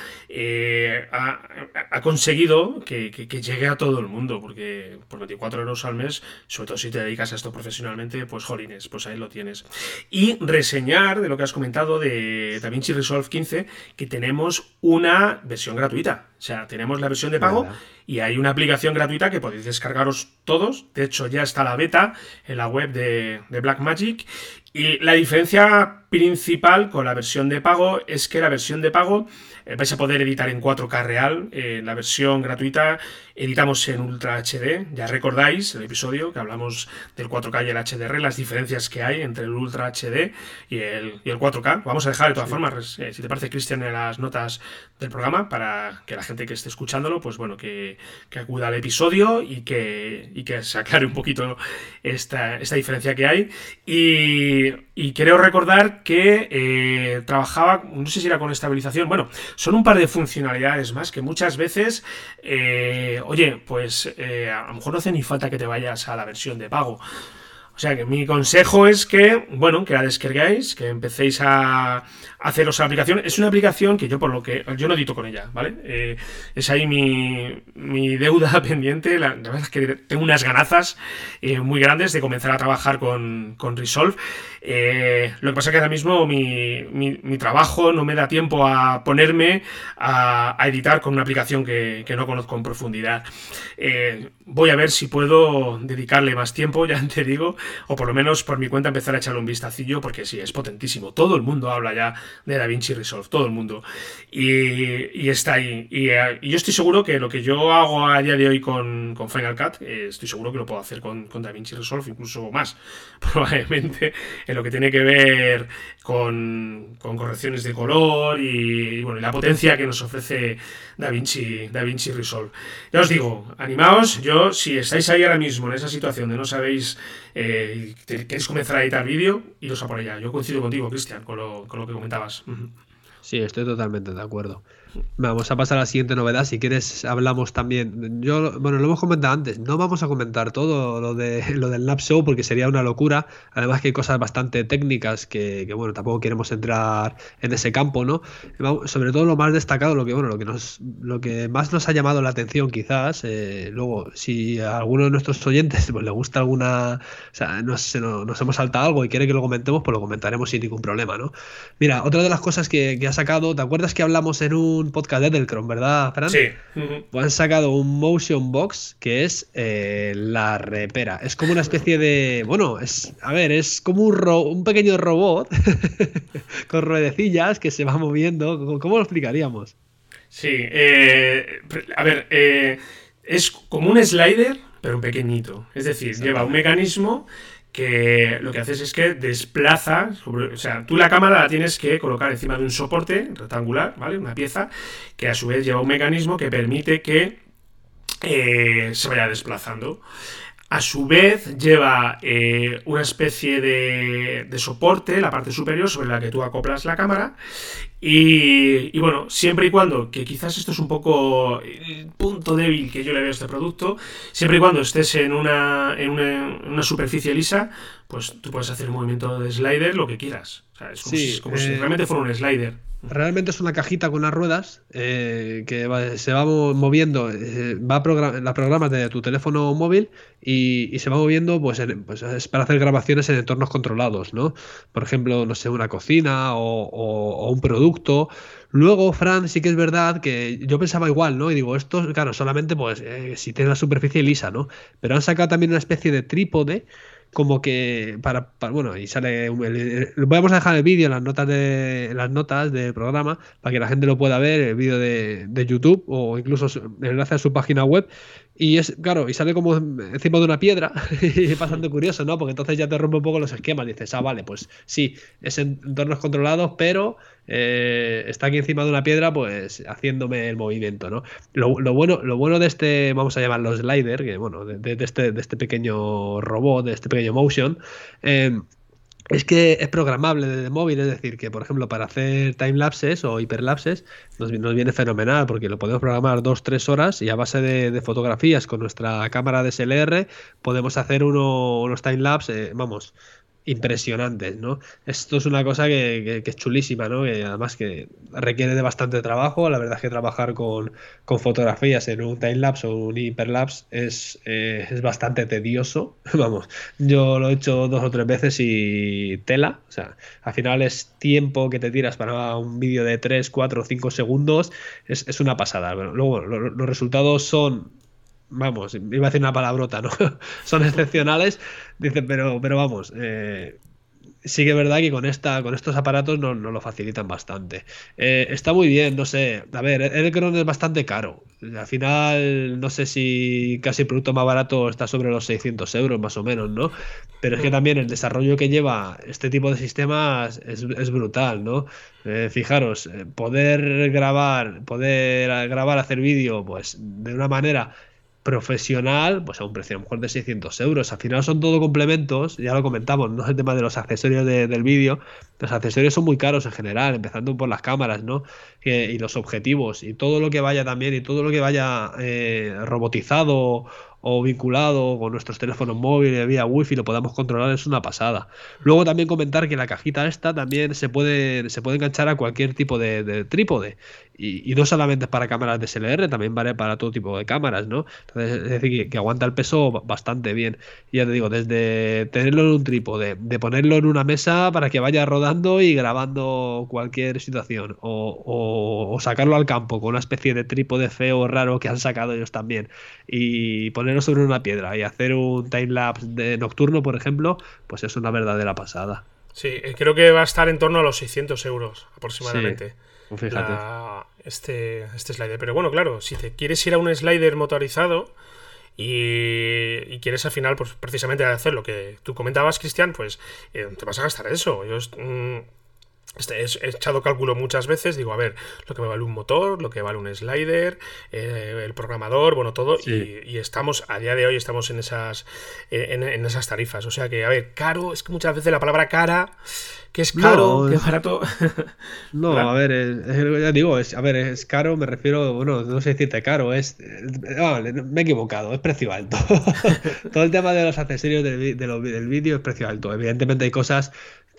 ha, conseguido que, llegue a todo el mundo, porque por 24 euros al mes, sobre todo si te dedicas a esto profesionalmente, pues jolines, pues ahí lo tienes. Y reseñar de lo que has comentado de DaVinci Resolve 15, que tenemos una versión gratuita. O sea, tenemos la versión de pago y hay una aplicación gratuita que podéis descargaros todos. De hecho, ya está la beta en la web de, de Blackmagic. Y la diferencia principal con la versión de pago es que la versión de pago eh, vais a poder editar en 4K real. en la versión gratuita editamos en Ultra HD. Ya recordáis el episodio que hablamos del 4K y el HDR, las diferencias que hay entre el Ultra HD y el, 4K. Vamos a dejar de todas formas, eh, si te parece, Cristian, en las notas del programa para que la gente que esté escuchándolo, pues bueno, que, acuda al episodio y que, y que se aclare un poquito esta, esta diferencia que hay. Y, y quiero recordar que eh, trabajaba, no sé si era con estabilización, bueno, son un par de funcionalidades más que muchas veces, eh, oye, pues eh, a lo mejor no hace ni falta que te vayas a la versión de pago. O sea que mi consejo es que, bueno, que la descarguéis, que empecéis a haceros la aplicación. Es una aplicación que yo por lo que, yo no edito con ella, ¿vale? Eh, es ahí mi, mi deuda pendiente. La, verdad es que tengo unas ganazas eh, muy grandes de comenzar a trabajar con, con Resolve. Eh, lo que pasa es que ahora mismo mi, mi, trabajo no me da tiempo a ponerme a, editar con una aplicación que, que, no conozco en profundidad. voy a ver si puedo dedicarle más tiempo, ya te digo, o por lo menos por mi cuenta empezar a echarle un vistacillo, porque sí, es potentísimo. Todo el mundo habla ya de DaVinci Resolve, todo el mundo. Y, está ahí. Eh, y, yo estoy seguro que lo que yo hago a día de hoy con, Final Cut, eh, estoy seguro que lo puedo hacer con, con DaVinci Resolve, incluso más, probablemente, en lo que tiene que ver con, correcciones de color y, bueno, la potencia que nos ofrece DaVinci, DaVinci Resolve. Ya os digo, animaos, yo si estáis ahí ahora mismo en esa situación de no sabéis eh, queréis comenzar a editar vídeo, iros a por allá. Yo coincido contigo, Cristian, con lo, con lo que comentabas. Sí, estoy totalmente de acuerdo. Vamos a pasar a la siguiente novedad. Si quieres, hablamos también. Yo, bueno, lo hemos comentado antes. No vamos a comentar todo lo de lo del Lab Show porque sería una locura. Además que hay cosas bastante técnicas que, bueno, tampoco queremos entrar en ese campo, ¿no? Sobre todo lo más destacado, lo que bueno, lo que nos, lo que más nos ha llamado la atención, quizás. Eh, luego, si a alguno de nuestros oyentes pues, le gusta alguna, o sea, nos, nos, hemos saltado algo y quiere que lo comentemos, pues lo comentaremos sin ningún problema, ¿no? Mira, otra de las cosas que, que ha sacado, ¿te acuerdas que hablamos en un podcast de Delcron, ¿verdad, Fran? Sí. Pues han sacado un Motion Box que es eh, la repera. Es como una especie de. Bueno, es. A ver, es como un, un pequeño robot con ruedecillas que se va moviendo. ¿Cómo lo explicaríamos? Sí. Eh, a ver, eh, es como un slider, pero un pequeñito. Es decir, lleva un mecanismo que lo que haces es que desplaza, o sea, tú la cámara la tienes que colocar encima de un soporte rectangular, ¿vale? Una pieza que a su vez lleva un mecanismo que permite que eh, se vaya desplazando. A su vez lleva eh, una especie de, de, soporte, la parte superior, sobre la que tú acoplas la cámara. Y, bueno, siempre y cuando, que quizás esto es un poco el punto débil que yo le veo a este producto, siempre y cuando estés en una, en una, superficie lisa, pues tú puedes hacer un movimiento de slider, lo que quieras. O sea, es como, si, eh, realmente fuera un slider. Realmente es una cajita con las ruedas eh, que se va moviendo, eh, va la programas de tu teléfono móvil y, se va moviendo, pues, pues, es para hacer grabaciones en entornos controlados, ¿no? Por ejemplo, no sé, una cocina o, un producto. Luego, Fran, sí que es verdad que yo pensaba igual, ¿no? Y digo, esto, claro, solamente pues eh, si tiene la superficie lisa, ¿no? Pero han sacado también una especie de trípode como que para, bueno, y sale vamos a dejar el vídeo las notas de las notas del programa para que la gente lo pueda ver, el vídeo de, de YouTube o incluso el enlace a su página web y es, claro, y sale como encima de una piedra, y bastante curioso, ¿no? Porque entonces ya te rompe un poco los esquemas. Dices, ah, vale, pues sí, es en entornos controlados, pero eh, está aquí encima de una piedra, pues haciéndome el movimiento, ¿no? Lo, bueno, lo bueno de este, vamos a llamarlo slider, que bueno, de, este, de este pequeño robot, de este pequeño motion, eh, es que es programable desde móvil, es decir, que por ejemplo para hacer timelapses o hiperlapses nos, nos viene fenomenal porque lo podemos programar dos, tres horas y a base de, fotografías con nuestra cámara DSLR podemos hacer uno, unos timelapse, eh, vamos, impresionantes, ¿no? Esto es una cosa que, es chulísima, ¿no? Que además que requiere de bastante trabajo. La verdad es que trabajar con, fotografías en un timelapse o un hiperlapse es, eh, es bastante tedioso. Vamos, yo lo he hecho dos o tres veces y tela. O sea, al final es tiempo que te tiras para un vídeo de 3, 4 o 5 segundos. Es, es una pasada. luego los resultados son vamos, iba a decir una palabrota, ¿no? Son excepcionales, dice, pero, pero vamos, eh, sí que es verdad que con esta, con estos aparatos nos no lo facilitan bastante. Eh, está muy bien, no sé. A ver, el Cron es bastante caro. Al final, no sé si casi el producto más barato está sobre los 600 euros, más o menos, ¿no? Pero es que también el desarrollo que lleva este tipo de sistemas es, brutal, ¿no? Eh, fijaros, poder grabar, poder grabar, hacer vídeo, pues de una manera profesional, pues a un precio a lo mejor de 600 euros. Al final son todo complementos, ya lo comentamos, no es el tema de los accesorios del vídeo. Los accesorios son muy caros en general, empezando por las cámaras, ¿no? y los objetivos, y todo lo que vaya también, y todo lo que vaya eh, robotizado o vinculado con nuestros teléfonos móviles vía wifi lo podamos controlar es una pasada. Luego también comentar que la cajita esta también se puede, se puede enganchar a cualquier tipo de, trípode y, no solamente para cámaras de SLR, también vale para todo tipo de cámaras, ¿no? Entonces, es decir, que, aguanta el peso bastante bien. Ya te digo, desde tenerlo en un trípode, de ponerlo en una mesa para que vaya rodando y grabando cualquier situación, o, o sacarlo al campo con una especie de trípode feo raro que han sacado ellos también, y poner sobre una piedra y hacer un timelapse de nocturno, por ejemplo, pues es una verdadera pasada. Sí, eh, creo que va a estar en torno a los 600 euros aproximadamente. fíjate. este, este slider. Pero bueno, claro, si te quieres ir a un slider motorizado y, quieres al final, pues precisamente hacer lo que tú comentabas, Cristian, pues eh, te vas a gastar eso. Yo, mm, este, he echado cálculo muchas veces, digo, a ver, lo que me vale un motor, lo que vale un slider, eh, el programador, bueno, todo, y, estamos, a día de hoy estamos en esas, eh, en, esas tarifas. O sea que, a ver, caro, es que muchas veces la palabra cara, que es caro, que es barato. no, a ver, ya digo, es, a ver, es caro, me refiero, bueno, no sé decirte caro, es, me he equivocado, es precio alto. todo el tema de los accesorios del, del vídeo es precio alto. Evidentemente hay cosas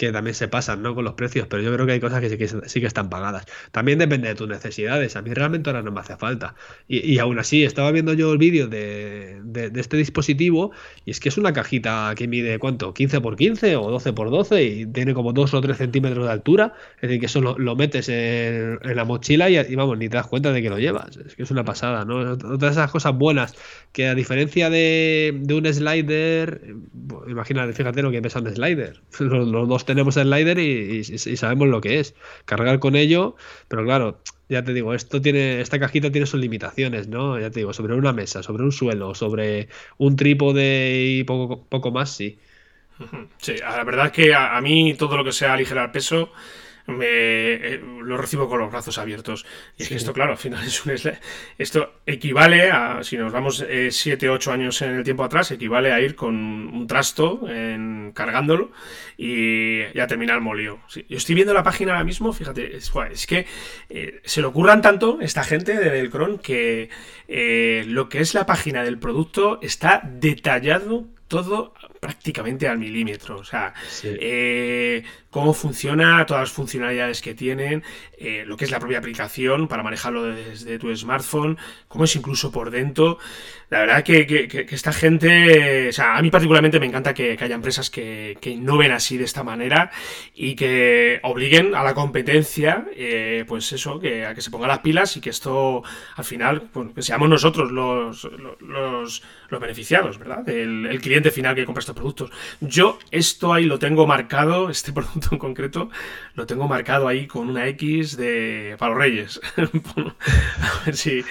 que también se pasan, ¿no? Con los precios, pero yo creo que hay cosas que sí que, sí que están pagadas. También depende de tus necesidades. A mí realmente ahora no me hace falta. Y, aún así, estaba viendo yo el vídeo de, este dispositivo y es que es una cajita que mide, ¿cuánto? ¿15 por 15 o 12 por 12 y tiene como 2 o 3 centímetros de altura. Es decir, que eso lo, metes en, la mochila y, vamos, ni te das cuenta de que lo llevas. Es que es una pasada, ¿no? Otra de esas cosas buenas que a diferencia de, un slider, imagínate, fíjate lo que pesa un slider. los dos tenemos el slider y, sabemos lo que es. Cargar con ello, pero claro, ya te digo, esto tiene, esta cajita tiene sus limitaciones, ¿no? Ya te digo, sobre una mesa, sobre un suelo, sobre un trípode y poco, poco más, sí. Sí, la verdad es que a, mí todo lo que sea aligerar peso me, eh, lo recibo con los brazos abiertos. Y es que esto, claro, al final es un Esto equivale a, si nos vamos 7, eh, 8 años en el tiempo atrás, equivale a ir con un trasto en, cargándolo y ya terminar el molío. yo estoy viendo la página ahora mismo, fíjate, es, que eh, se le ocurran tanto esta gente de Belcron que lo que es la página del producto está detallado todo prácticamente al milímetro. O sea, cómo funciona, todas las funcionalidades que tienen, eh, lo que es la propia aplicación para manejarlo desde tu smartphone, cómo es incluso por dentro. La verdad que, esta gente, o sea, a mí particularmente me encanta que, haya empresas que, que, innoven así de esta manera y que obliguen a la competencia, eh, pues eso, que, a que se pongan las pilas y que esto al final, pues, que seamos nosotros los, los, los beneficiados, ¿verdad? El, el cliente final que compra productos. Yo esto ahí lo tengo marcado, este producto en concreto, lo tengo marcado ahí con una X de para los Reyes. a ver si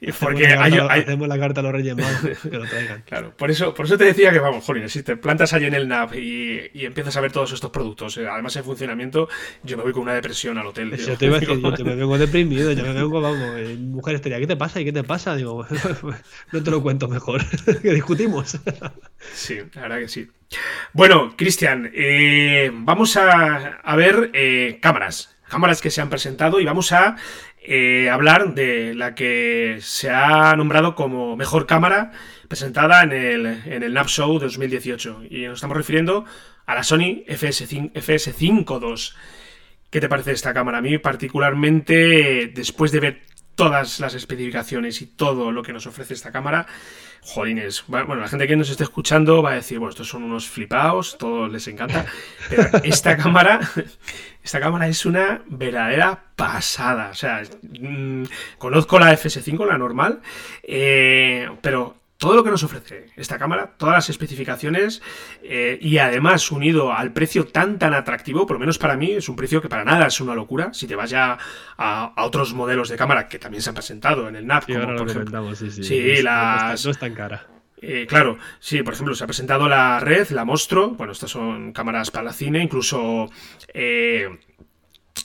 porque hacemos la carta a los Reyes Magos que lo traigan. Claro, por eso, por eso te decía que, vamos, Jolín, si te plantas ahí en el NAP y, y empiezas a ver todos estos productos, eh, además en funcionamiento, yo me voy con una depresión al hotel. Yo te iba a decir, yo me vengo deprimido, yo me vengo, vamos, eh, mujer estaría, ¿qué te pasa? ¿Y qué te pasa? Digo, no te lo cuento mejor, que discutimos. Sí, la verdad que sí. Bueno, Cristian, eh, vamos a, a ver cámaras, cámaras que se han presentado y vamos a eh, hablar de la que se ha nombrado como mejor cámara presentada en el, en el NAP Show 2018. Y nos estamos refiriendo a la Sony FS5, FS5 II. ¿Qué te parece esta cámara? A mí particularmente, después de ver todas las especificaciones y todo lo que nos ofrece esta cámara, jolines, bueno, la gente que nos esté escuchando va a decir, bueno, estos son unos flipados, todos les encanta, pero esta cámara, esta cámara es una verdadera pasada, o sea, mm, conozco la FS5, la normal, eh, pero todo lo que nos ofrece esta cámara, todas las especificaciones eh, y además unido al precio tan tan atractivo, por lo menos para mí es un precio que para nada es una locura. Si te vas ya a, otros modelos de cámara que también se han presentado en el NAP, como por ejemplo, sí, sí, sí las... no, es tan cara. Eh, claro, sí, por ejemplo, se ha presentado la Red, la Monstro, bueno, estas son cámaras para cine, incluso eh,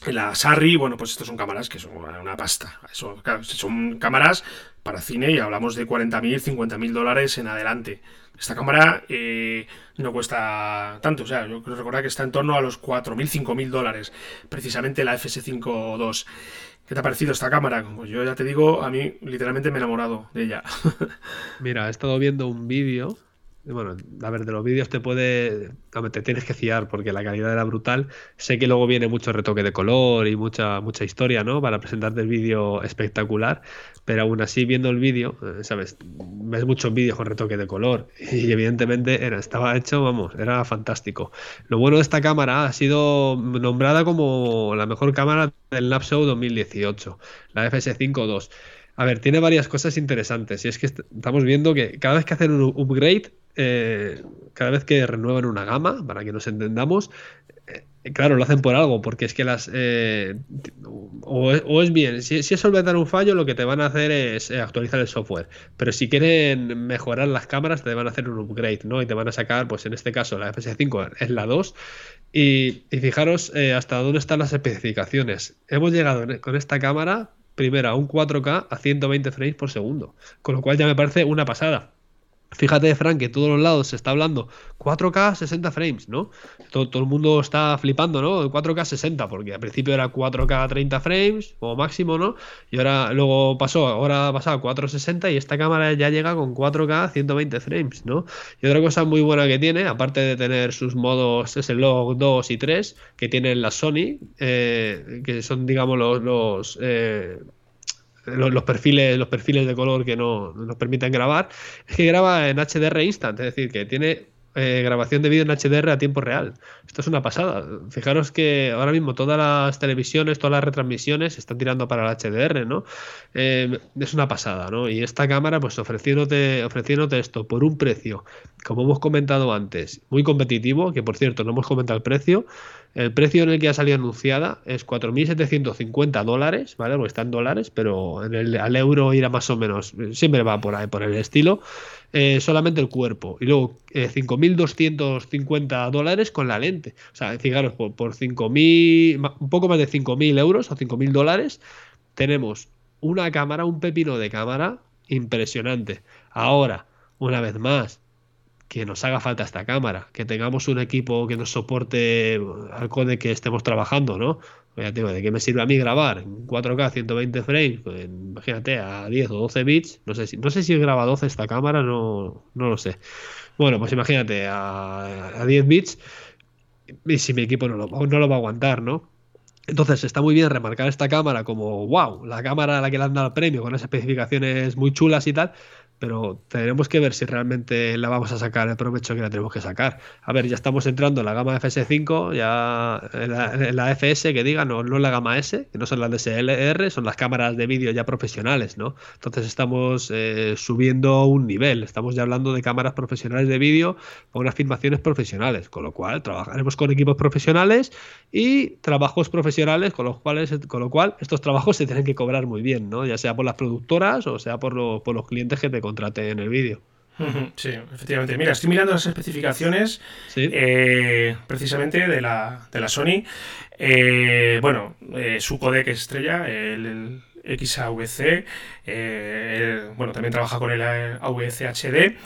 la Sarri, bueno, pues estas son cámaras que son una pasta. son cámaras para cine y hablamos de 40.000, 50.000 dólares en adelante. Esta cámara eh, no cuesta tanto, o sea, yo creo recordar que está en torno a los 4.000, 5.000 dólares, precisamente la FS5 II. ¿Qué te ha parecido esta cámara? Pues yo ya te digo, a mí literalmente me he enamorado de ella. Mira, he estado viendo un vídeo bueno, a ver, de los vídeos te puede. Te tienes que fiar porque la calidad era brutal. Sé que luego viene mucho retoque de color y mucha, mucha historia, ¿no? Para presentarte el vídeo espectacular. Pero aún así, viendo el vídeo, eh, ¿sabes? Ves muchos vídeos con retoque de color. Y evidentemente era, estaba hecho, vamos, era fantástico. Lo bueno de esta cámara ha sido nombrada como la mejor cámara del Show 2018, la FS5 II. A ver, tiene varias cosas interesantes. Y es que estamos viendo que cada vez que hacen un upgrade eh, cada vez que renuevan una gama, para que nos entendamos, eh, claro, lo hacen por algo, porque es que las... Eh, o, es bien, si, si, es solventar un fallo, lo que te van a hacer es actualizar el software, pero si quieren mejorar las cámaras, te van a hacer un upgrade, ¿no? Y te van a sacar, pues en este caso, la FS5 es la 2. Y, fijaros hasta dónde están las especificaciones. Hemos llegado con esta cámara, primero a un 4K a 120 frames por segundo, con lo cual ya me parece una pasada. Fíjate, Frank, que todos los lados se está hablando 4K 60 frames, ¿no? Todo, el mundo está flipando, ¿no? 4K 60, porque al principio era 4K 30 frames, o máximo, ¿no? Y ahora luego pasó, ahora ha pasado a 460 y esta cámara ya llega con 4K 120 frames, ¿no? Y otra cosa muy buena que tiene, aparte de tener sus modos el log 2 y 3, que tienen la Sony, eh, que son, digamos, los, los eh, los, perfiles, los perfiles de color que no nos permiten grabar, es que graba en HDR instant, es decir, que tiene eh, grabación de vídeo en HDR a tiempo real. Esto es una pasada. Fijaros que ahora mismo todas las televisiones, todas las retransmisiones están tirando para el HDR, ¿no? Eh, es una pasada, ¿no? Y esta cámara, pues ofreciéndote, ofreciéndote esto por un precio, como hemos comentado antes, muy competitivo, que por cierto no hemos comentado el precio, el precio en el que ha salido anunciada es 4.750 dólares, ¿vale? Porque está en dólares, pero en el, al euro irá más o menos, siempre va por ahí, por el estilo. Eh, solamente el cuerpo. Y luego eh, 5.250 dólares con la lente. O sea, fijaros, por, por 5.000, un poco más de 5.000 euros o 5.000 dólares, tenemos una cámara, un pepino de cámara impresionante. Ahora, una vez más, que nos haga falta esta cámara, que tengamos un equipo que nos soporte al code que estemos trabajando, ¿no? Ya digo, ¿de qué me sirve a mí grabar en 4K 120 frames? Pues, imagínate, a 10 o 12 bits. No sé si, no sé si graba 12 esta cámara, no, no lo sé. Bueno, pues imagínate, a, a 10 bits y si mi equipo no lo, no lo va a aguantar, ¿no? Entonces está muy bien remarcar esta cámara como, wow, la cámara a la que le han dado el premio con esas especificaciones muy chulas y tal, pero tenemos que ver si realmente la vamos a sacar el provecho que la tenemos que sacar. A ver, ya estamos entrando en la gama FS5, ya en la, FS que diga, no, no en la gama S, que no son las DSLR, son las cámaras de vídeo ya profesionales, ¿no? Entonces estamos eh, subiendo un nivel, estamos ya hablando de cámaras profesionales de vídeo con unas filmaciones profesionales, con lo cual trabajaremos con equipos profesionales y trabajos profesionales, con los cuales, con lo cual estos trabajos se tienen que cobrar muy bien, ¿no? Ya sea por las productoras o sea por, por los clientes que te contrate en el vídeo. Sí, efectivamente. Mira, estoy mirando las especificaciones eh, precisamente de la, de la Sony. Eh, bueno, eh, su codec estrella, el, XAVC. bueno, también trabaja con el AVC HD.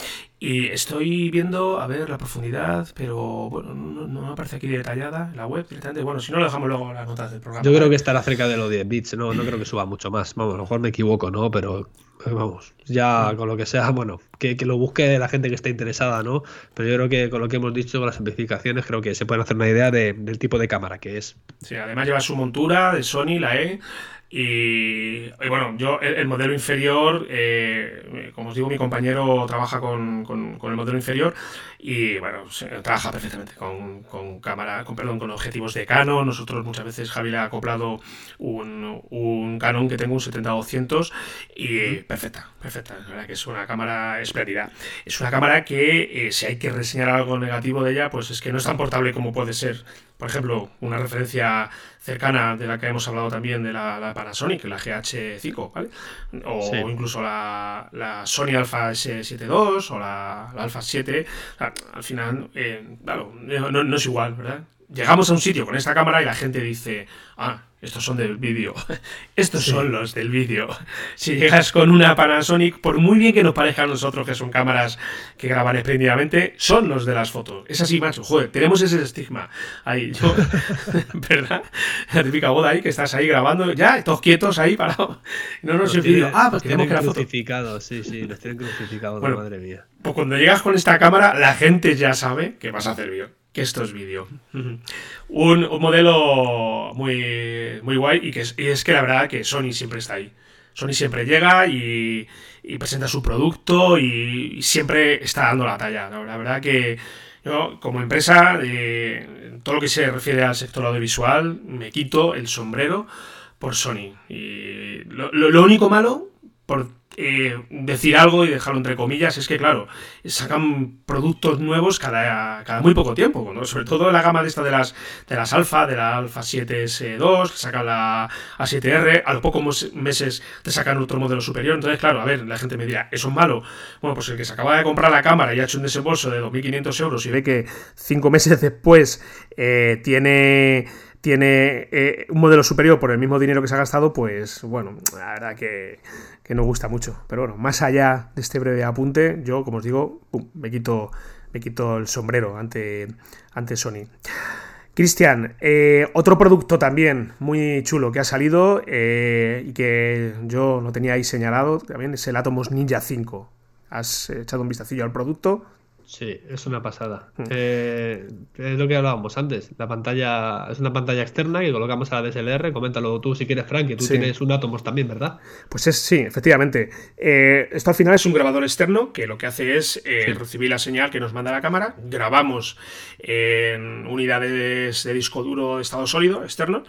Y estoy viendo, a ver, la profundidad, pero bueno, no, me aparece aquí detallada en la web directamente. Bueno, si no, lo dejamos luego las notas del programa. Yo creo que estará cerca de los 10 bits, no, no creo que suba mucho más. Vamos, a lo mejor me equivoco, ¿no? Pero vamos, ya con lo que sea, bueno, que, lo busque la gente que esté interesada, ¿no? Pero yo creo que con lo que hemos dicho, con las simplificaciones, creo que se pueden hacer una idea del tipo de cámara que es. Sí, además lleva su montura de Sony, la E, y, bueno, yo el, modelo inferior, eh, como os digo, mi compañero trabaja con, el modelo inferior y bueno, trabaja perfectamente con, con, cámara, con perdón, con objetivos de Canon. Nosotros muchas veces Javi le ha acoplado un, un Canon que tengo un 70-200 y perfecta, perfecta. La verdad que es una cámara espléndida. Es una cámara que eh, si hay que reseñar algo negativo de ella, pues es que no es tan portable como puede ser por ejemplo, una referencia cercana de la que hemos hablado también de la, Panasonic, la GH5, ¿vale? O incluso la, Sony Alpha S72 o la, Alpha 7. al final, eh, claro, no es igual, ¿verdad? Llegamos a un sitio con esta cámara y la gente dice, ah, estos son del vídeo. Estos son los del vídeo. Si llegas con una Panasonic, por muy bien que nos parezca a nosotros que son cámaras que graban espléndidamente, son los de las fotos. Es así, macho. Joder, tenemos ese estigma ahí. ¿Verdad? La típica boda ahí que estás ahí grabando, ya, todos quietos ahí parados. No nos el vídeo. Ah, pues tenemos que la foto. sí, sí, los tienen crucificados, madre mía. Pues cuando llegas con esta cámara, la gente ya sabe que vas a hacer vídeo que esto es vídeo. un, modelo muy, muy guay y que es, es, que la verdad que Sony siempre está ahí. Sony siempre llega y, presenta su producto y, siempre está dando la talla. La verdad que yo, como empresa, eh, todo lo que se refiere al sector audiovisual, me quito el sombrero por Sony. Y lo, lo único malo, por eh, decir algo y dejarlo entre comillas es que, claro, sacan productos nuevos cada, cada muy poco tiempo, sobre todo la gama de esta de las, de las Alfa, de la Alfa 7S2, que sacan la A7R, a los pocos meses te sacan otro modelo superior. Entonces, claro, a ver, la gente me dirá, ¿eso es malo? Bueno, pues el que se acaba de comprar la cámara y ha hecho un desembolso de 2.500 euros y ve que cinco meses después eh, tiene tiene eh, un modelo superior por el mismo dinero que se ha gastado, pues bueno, la verdad que, que no gusta mucho. Pero bueno, más allá de este breve apunte, yo, como os digo, me, quito, me quito el sombrero ante, ante Sony. Cristian, eh, otro producto también muy chulo que ha salido eh, y que yo no tenía ahí señalado también es el Atomos Ninja 5. ¿Has echado un vistacillo al producto? Sí, es una pasada. Mm. Eh, es lo que hablábamos antes. La pantalla es una pantalla externa que colocamos a la DSLR. Coméntalo tú si quieres, Frank, que tú tienes un Atomos también, ¿verdad? Pues es, sí, efectivamente. Eh, esto al final es un grabador externo que lo que hace es eh, recibir la señal que nos manda la cámara, grabamos en unidades de disco duro de estado sólido externo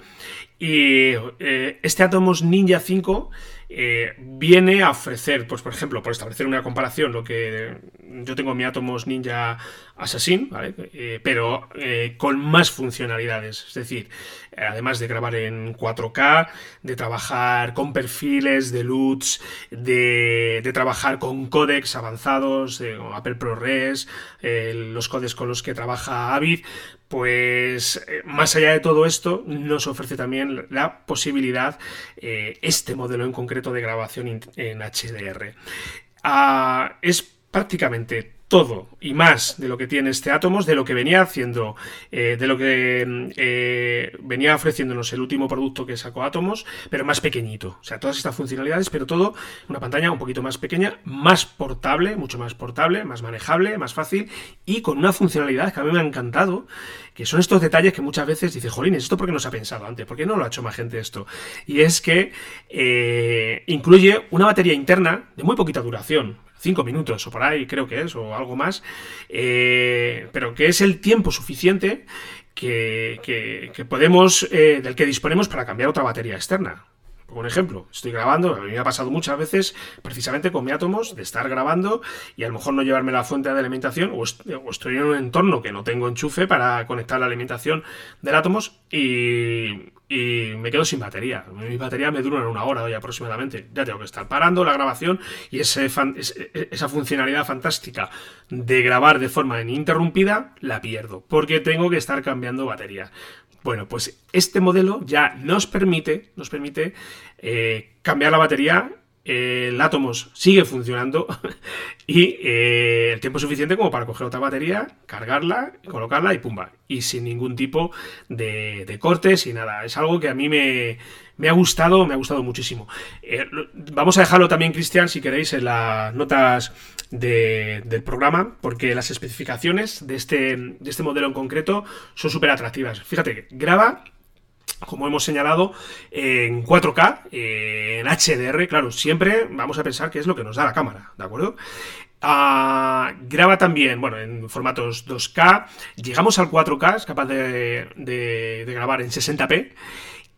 y este Atomos Ninja 5 eh, viene a ofrecer, pues por ejemplo, por establecer una comparación, lo que yo tengo mi Atomos Ninja Assassin, ¿vale? Eh, pero eh, con más funcionalidades, es decir, además de grabar en 4K, de trabajar con perfiles de LUTs, de, trabajar con códecs avanzados, de Apple ProRes, los códecs con los que trabaja Avid, pues eh, más allá de todo esto, nos ofrece también la posibilidad, eh, este modelo en concreto de grabación en HDR. Ah, es prácticamente todo y más de lo que tiene este Atomos, de lo que venía haciendo, eh, de lo que eh, venía ofreciéndonos el último producto que sacó Atomos, pero más pequeñito. O sea, todas estas funcionalidades, pero todo una pantalla un poquito más pequeña, más portable, mucho más portable, más manejable, más fácil y con una funcionalidad que a mí me ha encantado, que son estos detalles que muchas veces dice, Jolines, ¿esto por qué no se ha pensado antes? ¿Por qué no lo ha hecho más gente esto? Y es que eh, incluye una batería interna de muy poquita duración cinco minutos o por ahí creo que es, o algo más, eh, pero que es el tiempo suficiente que, que, podemos, eh, del que disponemos para cambiar otra batería externa. Por ejemplo, estoy grabando, a mí me ha pasado muchas veces precisamente con mi átomos de estar grabando y a lo mejor no llevarme la fuente de alimentación o, estoy en un entorno que no tengo enchufe para conectar la alimentación del átomos y, me quedo sin batería. Mi batería me dura una hora hoy aproximadamente. Ya tengo que estar parando la grabación y ese esa funcionalidad fantástica de grabar de forma ininterrumpida la pierdo porque tengo que estar cambiando batería. Bueno, pues este modelo ya nos permite, nos permite eh, cambiar la batería el Atomos sigue funcionando y eh, el tiempo suficiente como para coger otra batería, cargarla, colocarla y pumba. Y sin ningún tipo de, cortes y nada. Es algo que a mí me, ha gustado, me ha gustado muchísimo. Eh, vamos a dejarlo también, Cristian, si queréis, en las notas del programa, porque las especificaciones de este, de este modelo en concreto son súper atractivas. Fíjate, graba como hemos señalado, en 4K, en HDR, claro, siempre vamos a pensar que es lo que nos da la cámara, ¿de acuerdo? Ah, graba también, bueno, en formatos 2K, llegamos al 4K, es capaz de, grabar en 60p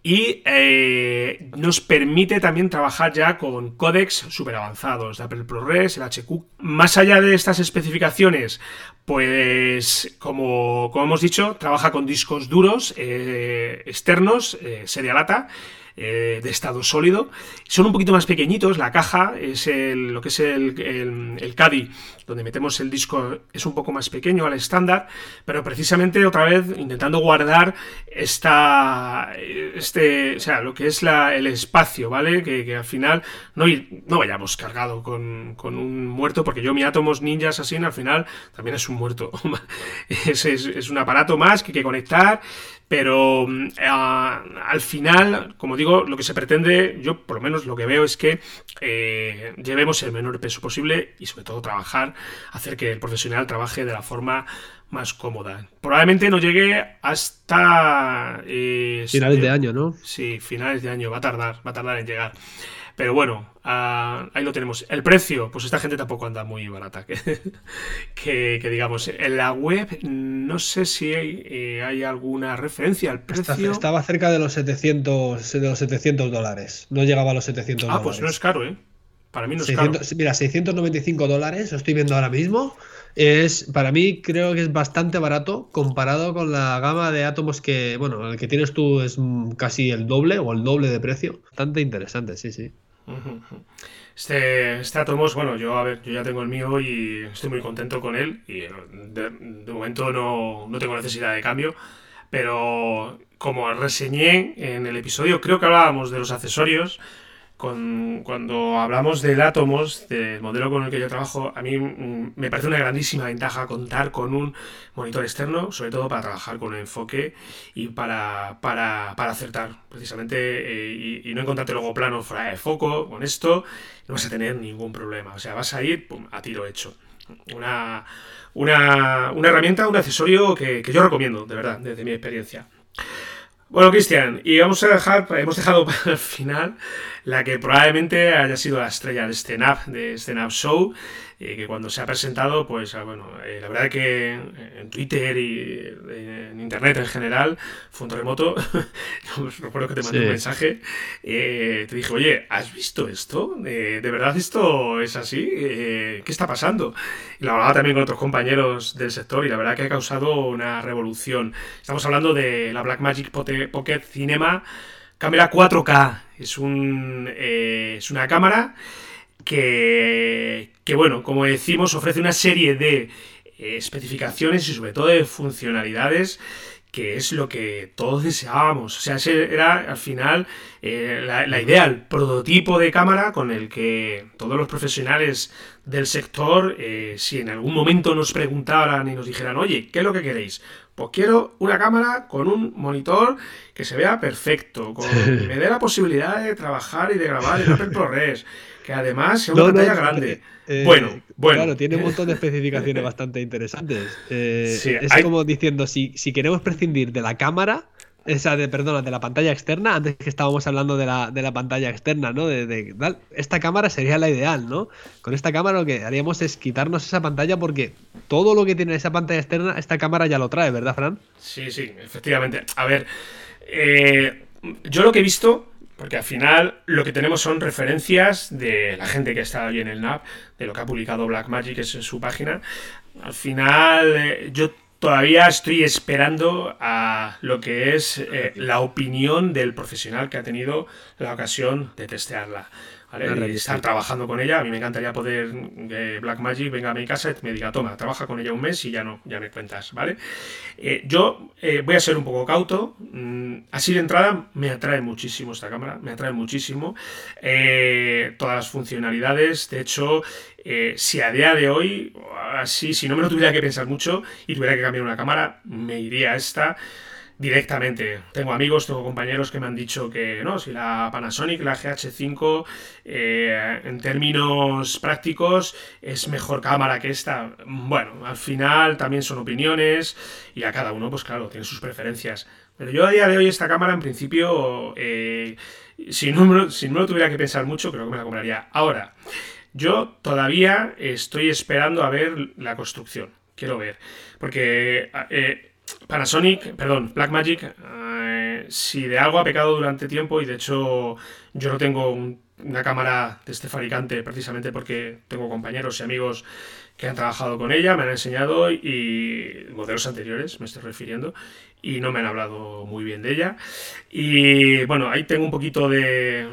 y eh, nos permite también trabajar ya con códecs super avanzados de Apple ProRes, el HQ. Más allá de estas especificaciones, pues como, como hemos dicho, trabaja con discos duros eh, externos, eh, serie lata, eh, de estado sólido. Son un poquito más pequeñitos, la caja es el, lo que es el, el, CADI, donde metemos el disco, es un poco más pequeño al estándar, pero precisamente otra vez intentando guardar esta, este, o sea, lo que es la, el espacio, ¿vale? Que, al final no, no vayamos cargado con, con, un muerto, porque yo mi átomos ninjas así, al final también es un muerto. es, es, es un aparato más que hay que conectar pero mm, al final, como digo, lo que se pretende, yo por lo menos lo que veo es que eh, llevemos el menor peso posible y sobre todo trabajar, hacer que el profesional trabaje de la forma más cómoda. Probablemente no llegue hasta... Eh, finales de año, ¿no? Sí, finales de año, va a tardar, va a tardar en llegar. Pero bueno, ah, ahí lo tenemos. El precio, pues esta gente tampoco anda muy barata. Que, que, digamos, en la web no sé si hay, eh, alguna referencia al precio. Estaba cerca de los 700, de los 700 dólares. No llegaba a los 700 dólares. Ah, pues no es caro, ¿eh? Para mí no es caro. Mira, 695 dólares, lo estoy viendo ahora mismo. Es, para mí creo que es bastante barato comparado con la gama de átomos que, bueno, el que tienes tú es casi el doble o el doble de precio. Bastante interesante, sí, sí. Este, este Atomos, bueno, yo a ver, yo ya tengo el mío y estoy muy contento con él y de, momento no, no, tengo necesidad de cambio, pero como reseñé en el episodio, creo que hablábamos de los accesorios, cuando hablamos del Atomos, del modelo con el que yo trabajo, a mí mm, me parece una grandísima ventaja contar con un monitor externo, sobre todo para trabajar con enfoque y para, para, para acertar, precisamente, eh, y, no encontrarte luego plano fuera de foco. Con esto no vas a tener ningún problema. O sea, vas a ir a tiro hecho. Una, una, una herramienta, un accesorio que yo recomiendo, de verdad, desde mi experiencia. Bueno, Cristian, y vamos a dejar, hemos dejado para el final la que probablemente haya sido la estrella de este NAP, de este NAP Show, y que cuando se ha presentado, pues ah, bueno, eh, la verdad que en Twitter y en Internet en general fue un terremoto. recuerdo que te mandé un mensaje, eh, te dije, oye, ¿has visto esto? Eh, ¿De verdad esto es así? ¿Qué está pasando? Y lo hablaba también con otros compañeros del sector y la verdad que ha causado una revolución. Estamos hablando de la Blackmagic Pocket Cinema cámara 4K. Es, un, es una cámara que, bueno, como decimos, ofrece una serie de eh, especificaciones y sobre todo de funcionalidades que es lo que todos deseábamos. O sea, ese era al final eh, la, idea, el prototipo de cámara con el que todos los profesionales del sector, eh, si en algún momento nos preguntaran y nos dijeran, oye, ¿qué es lo que queréis? Pues quiero una cámara con un monitor que se vea perfecto, con, que me dé la posibilidad de trabajar y de grabar en Apple ProRes, que además sea una pantalla grande. Eh, bueno, bueno. Claro, tiene un montón de especificaciones bastante interesantes. Eh, es como diciendo, si, si queremos prescindir de la cámara, esa de, perdona, de la pantalla externa, antes que estábamos hablando de la, de la pantalla externa, ¿no? De, esta cámara sería la ideal, ¿no? Con esta cámara lo que haríamos es quitarnos esa pantalla porque todo lo que tiene esa pantalla externa, esta cámara ya lo trae, ¿verdad, Fran? Sí, sí, efectivamente. A ver, eh, yo lo que he visto porque al final lo que tenemos son referencias de la gente que está ahí en el NAP, de lo que ha publicado Blackmagic en su página. Al final eh, yo todavía estoy esperando a lo que es eh, la opinión del profesional que ha tenido la ocasión de testearla. ¿Vale? estar trabajando con ella. A mí me encantaría poder que Blackmagic venga a mi casa y me diga, toma, trabaja con ella un mes y ya no, ya me cuentas, ¿vale? Eh, yo eh, voy a ser un poco cauto. Mm, así de entrada me atrae muchísimo esta cámara, me atrae muchísimo. Eh, todas las funcionalidades, de hecho, si a día de hoy, así, si no me lo tuviera que pensar mucho y tuviera que cambiar una cámara, me iría a esta directamente. Tengo amigos, tengo compañeros que me han dicho que no, si la Panasonic, la GH5, eh, en términos prácticos, es mejor cámara que esta. Bueno, al final también son opiniones y a cada uno, pues claro, tiene sus preferencias. Pero yo a día de hoy esta cámara, en principio, eh, si, no me, si no lo tuviera que pensar mucho, creo que me la compraría. Ahora, yo todavía estoy esperando a ver la construcción. Quiero ver. Porque... Eh, Panasonic, perdón, Blackmagic, eh, si de algo ha pecado durante tiempo, y de hecho yo no tengo una cámara de este fabricante precisamente porque tengo compañeros y amigos que han trabajado con ella, me han enseñado y modelos anteriores me estoy refiriendo y no me han hablado muy bien de ella. Y bueno, ahí tengo un poquito de,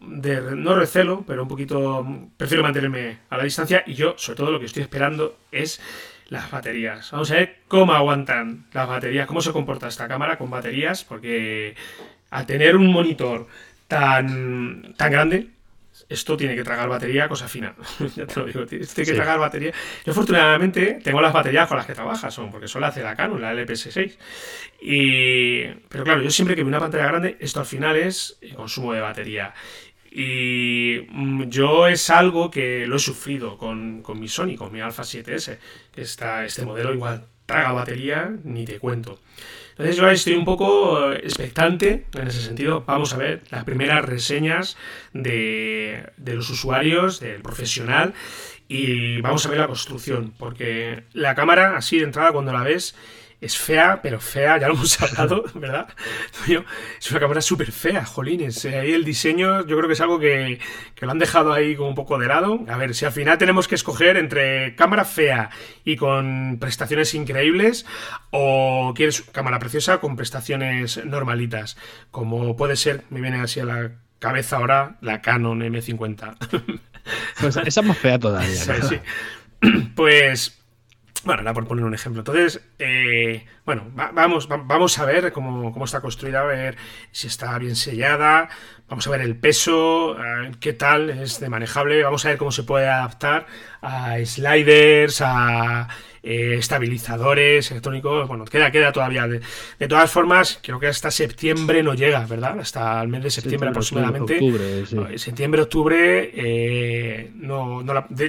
de no recelo, pero un poquito prefiero mantenerme a la distancia y yo sobre todo lo que estoy esperando es las baterías. Vamos a ver cómo aguantan las baterías, cómo se comporta esta cámara con baterías, porque al tener un monitor tan, tan grande, esto tiene que tragar batería, cosa fina. ya te lo digo, tiene que tragar batería. Yo afortunadamente tengo las baterías con las que trabaja, son, porque son las de la Canon, la LPS6. Y... Pero claro, yo siempre que veo una pantalla grande, esto al final es consumo de batería. Y mm, yo es algo que lo he sufrido con, mi Sony, con mi Alpha 7S, que está, este modelo igual traga batería, ni te cuento. Entonces yo estoy un poco eh, expectante en ese sentido. Vamos a ver las primeras reseñas de, de los usuarios, del profesional, y vamos a ver la construcción, porque la cámara, así de entrada, cuando la ves, es fea, pero fea, ya lo hemos hablado, ¿verdad? Es una cámara súper fea, jolines. Eh, ahí el diseño yo creo que es algo que, lo han dejado ahí como un poco de lado. A ver, si al final tenemos que escoger entre cámara fea y con prestaciones increíbles o quieres cámara preciosa con prestaciones normalitas, como puede ser, me viene así a la cabeza ahora, la Canon M50. Pues esa es más fea todavía. Sí, Pues bueno, era por poner un ejemplo. Entonces, eh, bueno, vamos, vamos a ver cómo, está construida, a ver si está bien sellada, vamos a ver el peso, qué tal es de manejable, vamos a ver cómo se puede adaptar a sliders, a eh, estabilizadores electrónicos, bueno, queda, queda todavía. De, todas formas, creo que hasta septiembre no llega, ¿verdad? Hasta el mes de septiembre, aproximadamente. Octubre, Septiembre, octubre, eh, no,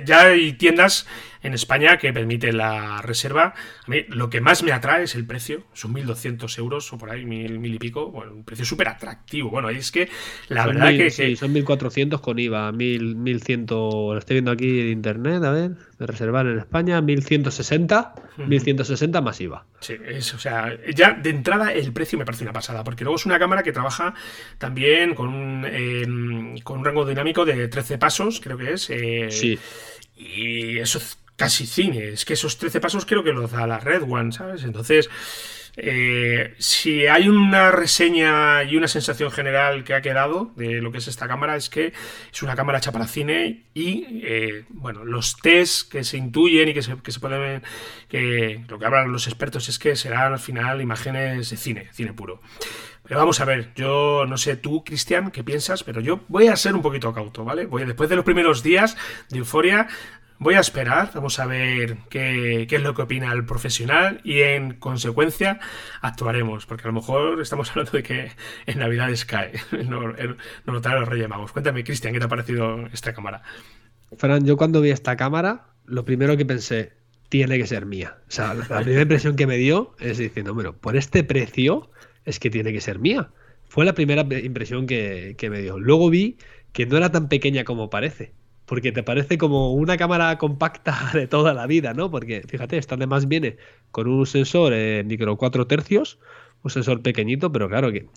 ya hay tiendas en España que permiten la reserva. A mí lo que más me atrae es el precio, son 1.200 euros o por ahí, mil, mil y pico, bueno, un precio súper atractivo. Bueno, es que la verdad que, Sí, son 1.400 con IVA, 1.100, lo estoy viendo aquí en internet, a ver, de reservar en España, 1.160 1160 masiva. Sí, es, o sea, ya de entrada el precio me parece una pasada, porque luego es una cámara que trabaja también con un, em, con un rango dinámico de 13 pasos, creo que es. Eh, sí. Y eso es casi cine, es que esos 13 pasos creo que los da la Red One, ¿sabes? Entonces Eh, si hay una reseña y una sensación general que ha quedado de lo que es esta cámara es que es una cámara hecha para cine y eh, bueno los test que se intuyen y que se, que se pueden que lo que hablan los expertos es que serán al final imágenes de cine, cine puro. Pero vamos a ver, yo no sé tú, Cristian, qué piensas, pero yo voy a ser un poquito cauto, ¿vale? Voy, después de los primeros días de euforia, Voy a esperar, vamos a ver qué, es lo que opina el profesional y en consecuencia actuaremos, porque a lo mejor estamos hablando de que en Navidades cae, no, no lo los Reyes Magos. Cuéntame, Cristian, ¿qué te ha parecido esta cámara? Fran, yo cuando vi esta cámara, lo primero que pensé, tiene que ser mía. O sea, la primera impresión que me dio es diciendo, bueno, por este precio es que tiene que ser mía. Fue la primera impresión que me dio. Luego vi que no era tan pequeña como parece porque te parece como una cámara compacta de toda la vida, ¿no? Porque fíjate, esta además viene con un sensor en micro 4 tercios, un sensor pequeñito, pero claro que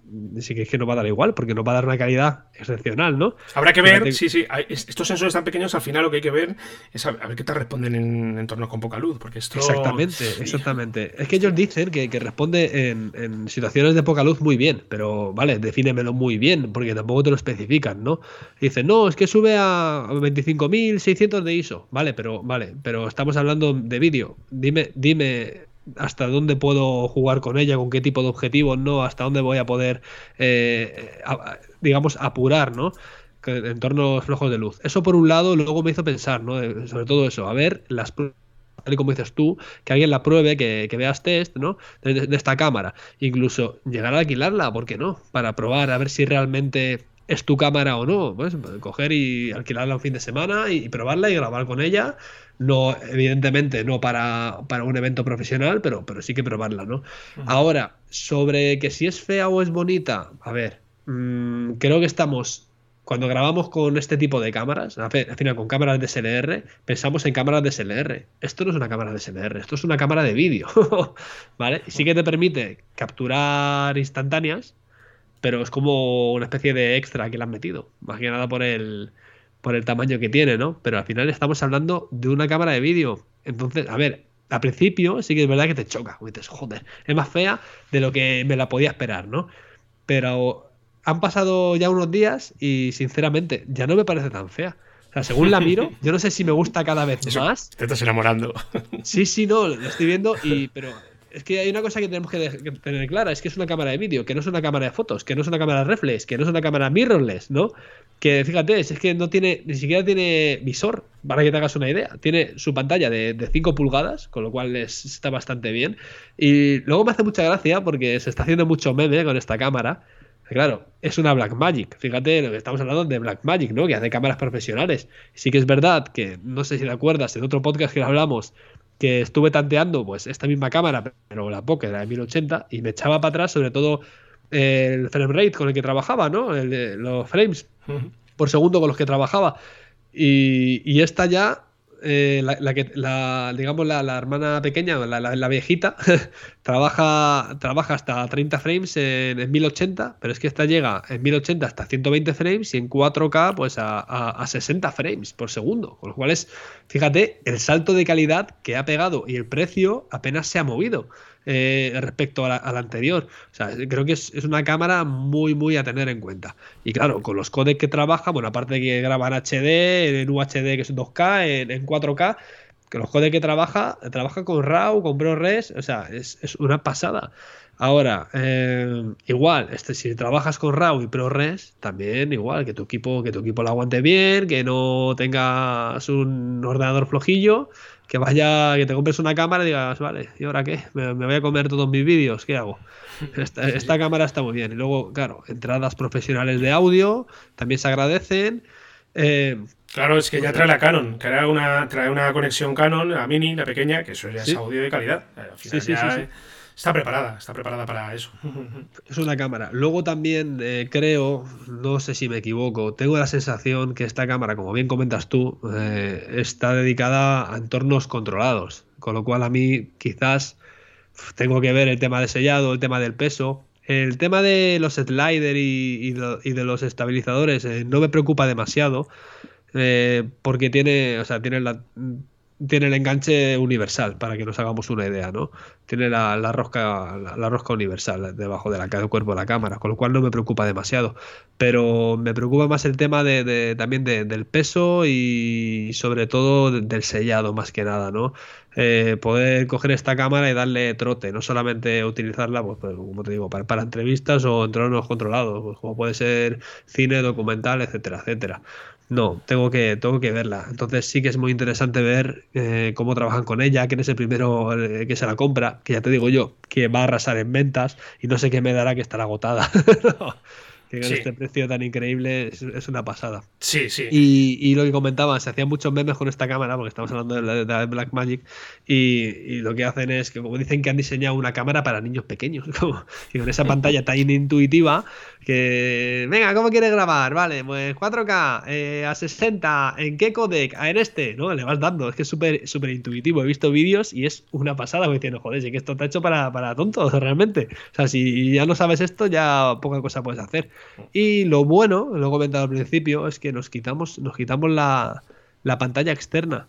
sí que es que no va a dar igual, porque no va a dar una calidad excepcional, ¿no? Habrá que ver, sí, sí, estos sensores tan pequeños, al final lo que hay que ver es a, ver qué te responden en entornos con poca luz, porque esto... Exactamente, exactamente. Es que ellos dicen que, responde en, situaciones de poca luz muy bien, pero vale, defínemelo muy bien, porque tampoco te lo especifican, ¿no? Dicen, no, es que sube a 25.600 de ISO, vale, pero vale, pero estamos hablando de vídeo. Dime, dime hasta dónde puedo jugar con ella, con qué tipo de objetivos, ¿no? Hasta dónde voy a poder, eh, digamos, apurar, ¿no? Entornos flojos de luz. Eso por un lado, luego me hizo pensar, ¿no? Sobre todo eso, a ver las tal y como dices tú, que alguien la pruebe, que, veas test, ¿no? De, esta cámara. Incluso llegar a alquilarla, ¿por qué no? Para probar a ver si realmente es tu cámara o no. Pues coger y alquilarla un fin de semana y probarla y grabar con ella no, evidentemente, no para, un evento profesional, pero, pero sí que probarla, ¿no? Ahora, sobre que si es fea o es bonita, a ver, mm, creo que estamos. Cuando grabamos con este tipo de cámaras, al final con cámaras de SLR, pensamos en cámaras de SLR. Esto no es una cámara de SLR, esto es una cámara de vídeo, ¿vale? Sí que te permite capturar instantáneas, pero es como una especie de extra que le han metido, más que nada por el, por el tamaño que tiene, ¿no? Pero al final estamos hablando de una cámara de vídeo. Entonces, a ver, al principio sí que es verdad que te choca. Dices, joder, es más fea de lo que me la podía esperar, ¿no? Pero han pasado ya unos días y sinceramente ya no me parece tan fea. O sea, según la miro, yo no sé si me gusta cada vez más. Te estás enamorando. Sí, sí, no, lo estoy viendo y pero es que hay una cosa que tenemos que, tener clara, es que es una cámara de vídeo, que no es una cámara de fotos, que no es una cámara reflex, que no es una cámara mirrorless, ¿no? Que fíjate, es que no tiene, ni siquiera tiene visor, para que te hagas una idea. Tiene su pantalla de, 5 pulgadas, con lo cual está bastante bien. Y luego me hace mucha gracia porque se está haciendo mucho meme con esta cámara. Claro, es una Blackmagic. Fíjate lo que estamos hablando de Blackmagic, ¿no? Que hace cámaras profesionales. Sí que es verdad que, no sé si te acuerdas, en otro podcast que hablamos, que estuve tanteando pues esta misma cámara, pero la Pocket, la de 1080, y me echaba para atrás sobre todo el frame rate con el que trabajaba, ¿no? El los frames por segundo con los que trabajaba. Y, y esta ya eh, la, que, la, digamos, la, hermana pequeña, la, viejita, trabaja, trabaja hasta 30 frames en, 1080, pero es que esta llega en 1080 hasta 120 frames y en 4K pues a, 60 frames por segundo. Con lo cual es, fíjate, el salto de calidad que ha pegado y el precio apenas se ha movido. Eh, respecto a la, anterior. Creo que es, una cámara muy, muy a tener en cuenta. Y claro, con los codecs que trabaja, bueno, aparte de que graban HD, en UHD que es 2K, en, 4K, que los codecs que trabaja, trabaja con RAW, con ProRes, o sea, es, una pasada. Ahora, eh, igual, este, si trabajas con RAW y ProRes, también igual, que tu equipo, que tu equipo lo aguante bien, que no tengas un ordenador flojillo, que vaya, que te compres una cámara y digas, vale, ¿y ahora qué? ¿Me, voy a comer todos mis vídeos? ¿Qué hago? Esta, cámara está muy bien. Y luego, claro, entradas profesionales de audio también se agradecen. Eh, claro, es que ya trae la Canon, trae una, trae una conexión Canon, la mini, la pequeña, que eso ya es audio de calidad. sí, sí, sí, Está preparada, está preparada para eso. Es una cámara. Luego también eh, creo, no sé si me equivoco, tengo la sensación que esta cámara, como bien comentas tú, eh, está dedicada a entornos controlados. Con lo cual a mí quizás tengo que ver el tema de sellado, el tema del peso. El tema de los sliders y, de los estabilizadores eh, no me preocupa demasiado porque tiene, o sea, tiene la, tiene el enganche universal, para que nos hagamos una idea, ¿no? Tiene la, rosca, la, rosca universal debajo de la, del cuerpo de la cámara, con lo cual no me preocupa demasiado. Pero me preocupa más el tema de, también del peso y sobre todo del sellado, más que nada, ¿no? Eh, poder coger esta cámara y darle trote, no solamente utilizarla, pues, pues como te digo, para, entrevistas o entornos controlados, pues, como puede ser cine, documental, etcétera, etcétera. No, tengo que, tengo que verla. Entonces sí que es muy interesante ver eh, cómo trabajan con ella, quién es el primero eh, que se la compra, que ya te digo yo, que va a arrasar en ventas y no sé qué me dará que estará agotada. que con este precio tan increíble es, una pasada. Sí, sí. Y, lo que comentaba, se hacían muchos memes con esta cámara, porque estamos hablando de la, de Black Magic, y, lo que hacen es que, como dicen que han diseñado una cámara para niños pequeños, como, y con esa pantalla tan intuitiva, que, venga, ¿cómo quieres grabar? Vale, pues 4K, eh, a 60, ¿en qué codec? Ah, en este, ¿no? Le vas dando, es que es súper súper intuitivo. He visto vídeos y es una pasada, porque diciendo, joder, es que esto está hecho para, para tontos, realmente. O sea, si ya no sabes esto, ya poca cosa puedes hacer. Y lo bueno, lo he comentado al principio, es que nos quitamos, nos quitamos la, pantalla externa.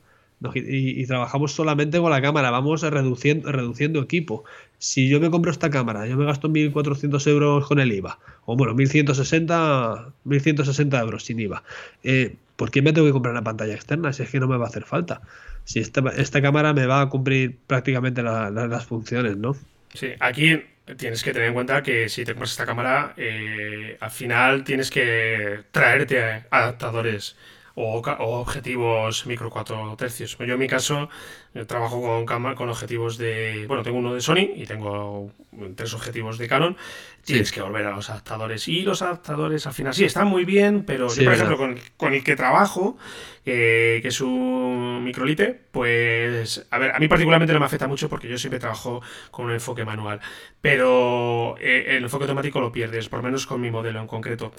y, trabajamos solamente con la cámara, vamos reduciendo, reduciendo equipo. Si yo me compro esta cámara, yo me gasto 1.400 euros con el IVA, o bueno, 1.160, 1160 euros sin IVA. Eh, ¿Por qué me tengo que comprar una pantalla externa si es que no me va a hacer falta? Si esta, esta cámara me va a cumplir prácticamente las funciones, ¿no? Sí, aquí tienes que tener en cuenta que si te compras esta cámara, eh, al final tienes que traerte adaptadores o, objetivos micro 4 tercios. Yo en mi caso trabajo con, con objetivos de... Bueno, tengo uno de Sony y tengo tres objetivos de Canon tienes que volver a los adaptadores. Y los adaptadores al final sí están muy bien, pero yo, por ejemplo, con, el que trabajo, que es un microlite, pues, a ver, a mí particularmente no me afecta mucho porque yo siempre trabajo con un enfoque manual, pero eh, el enfoque automático lo pierdes, por lo menos con mi modelo en concreto.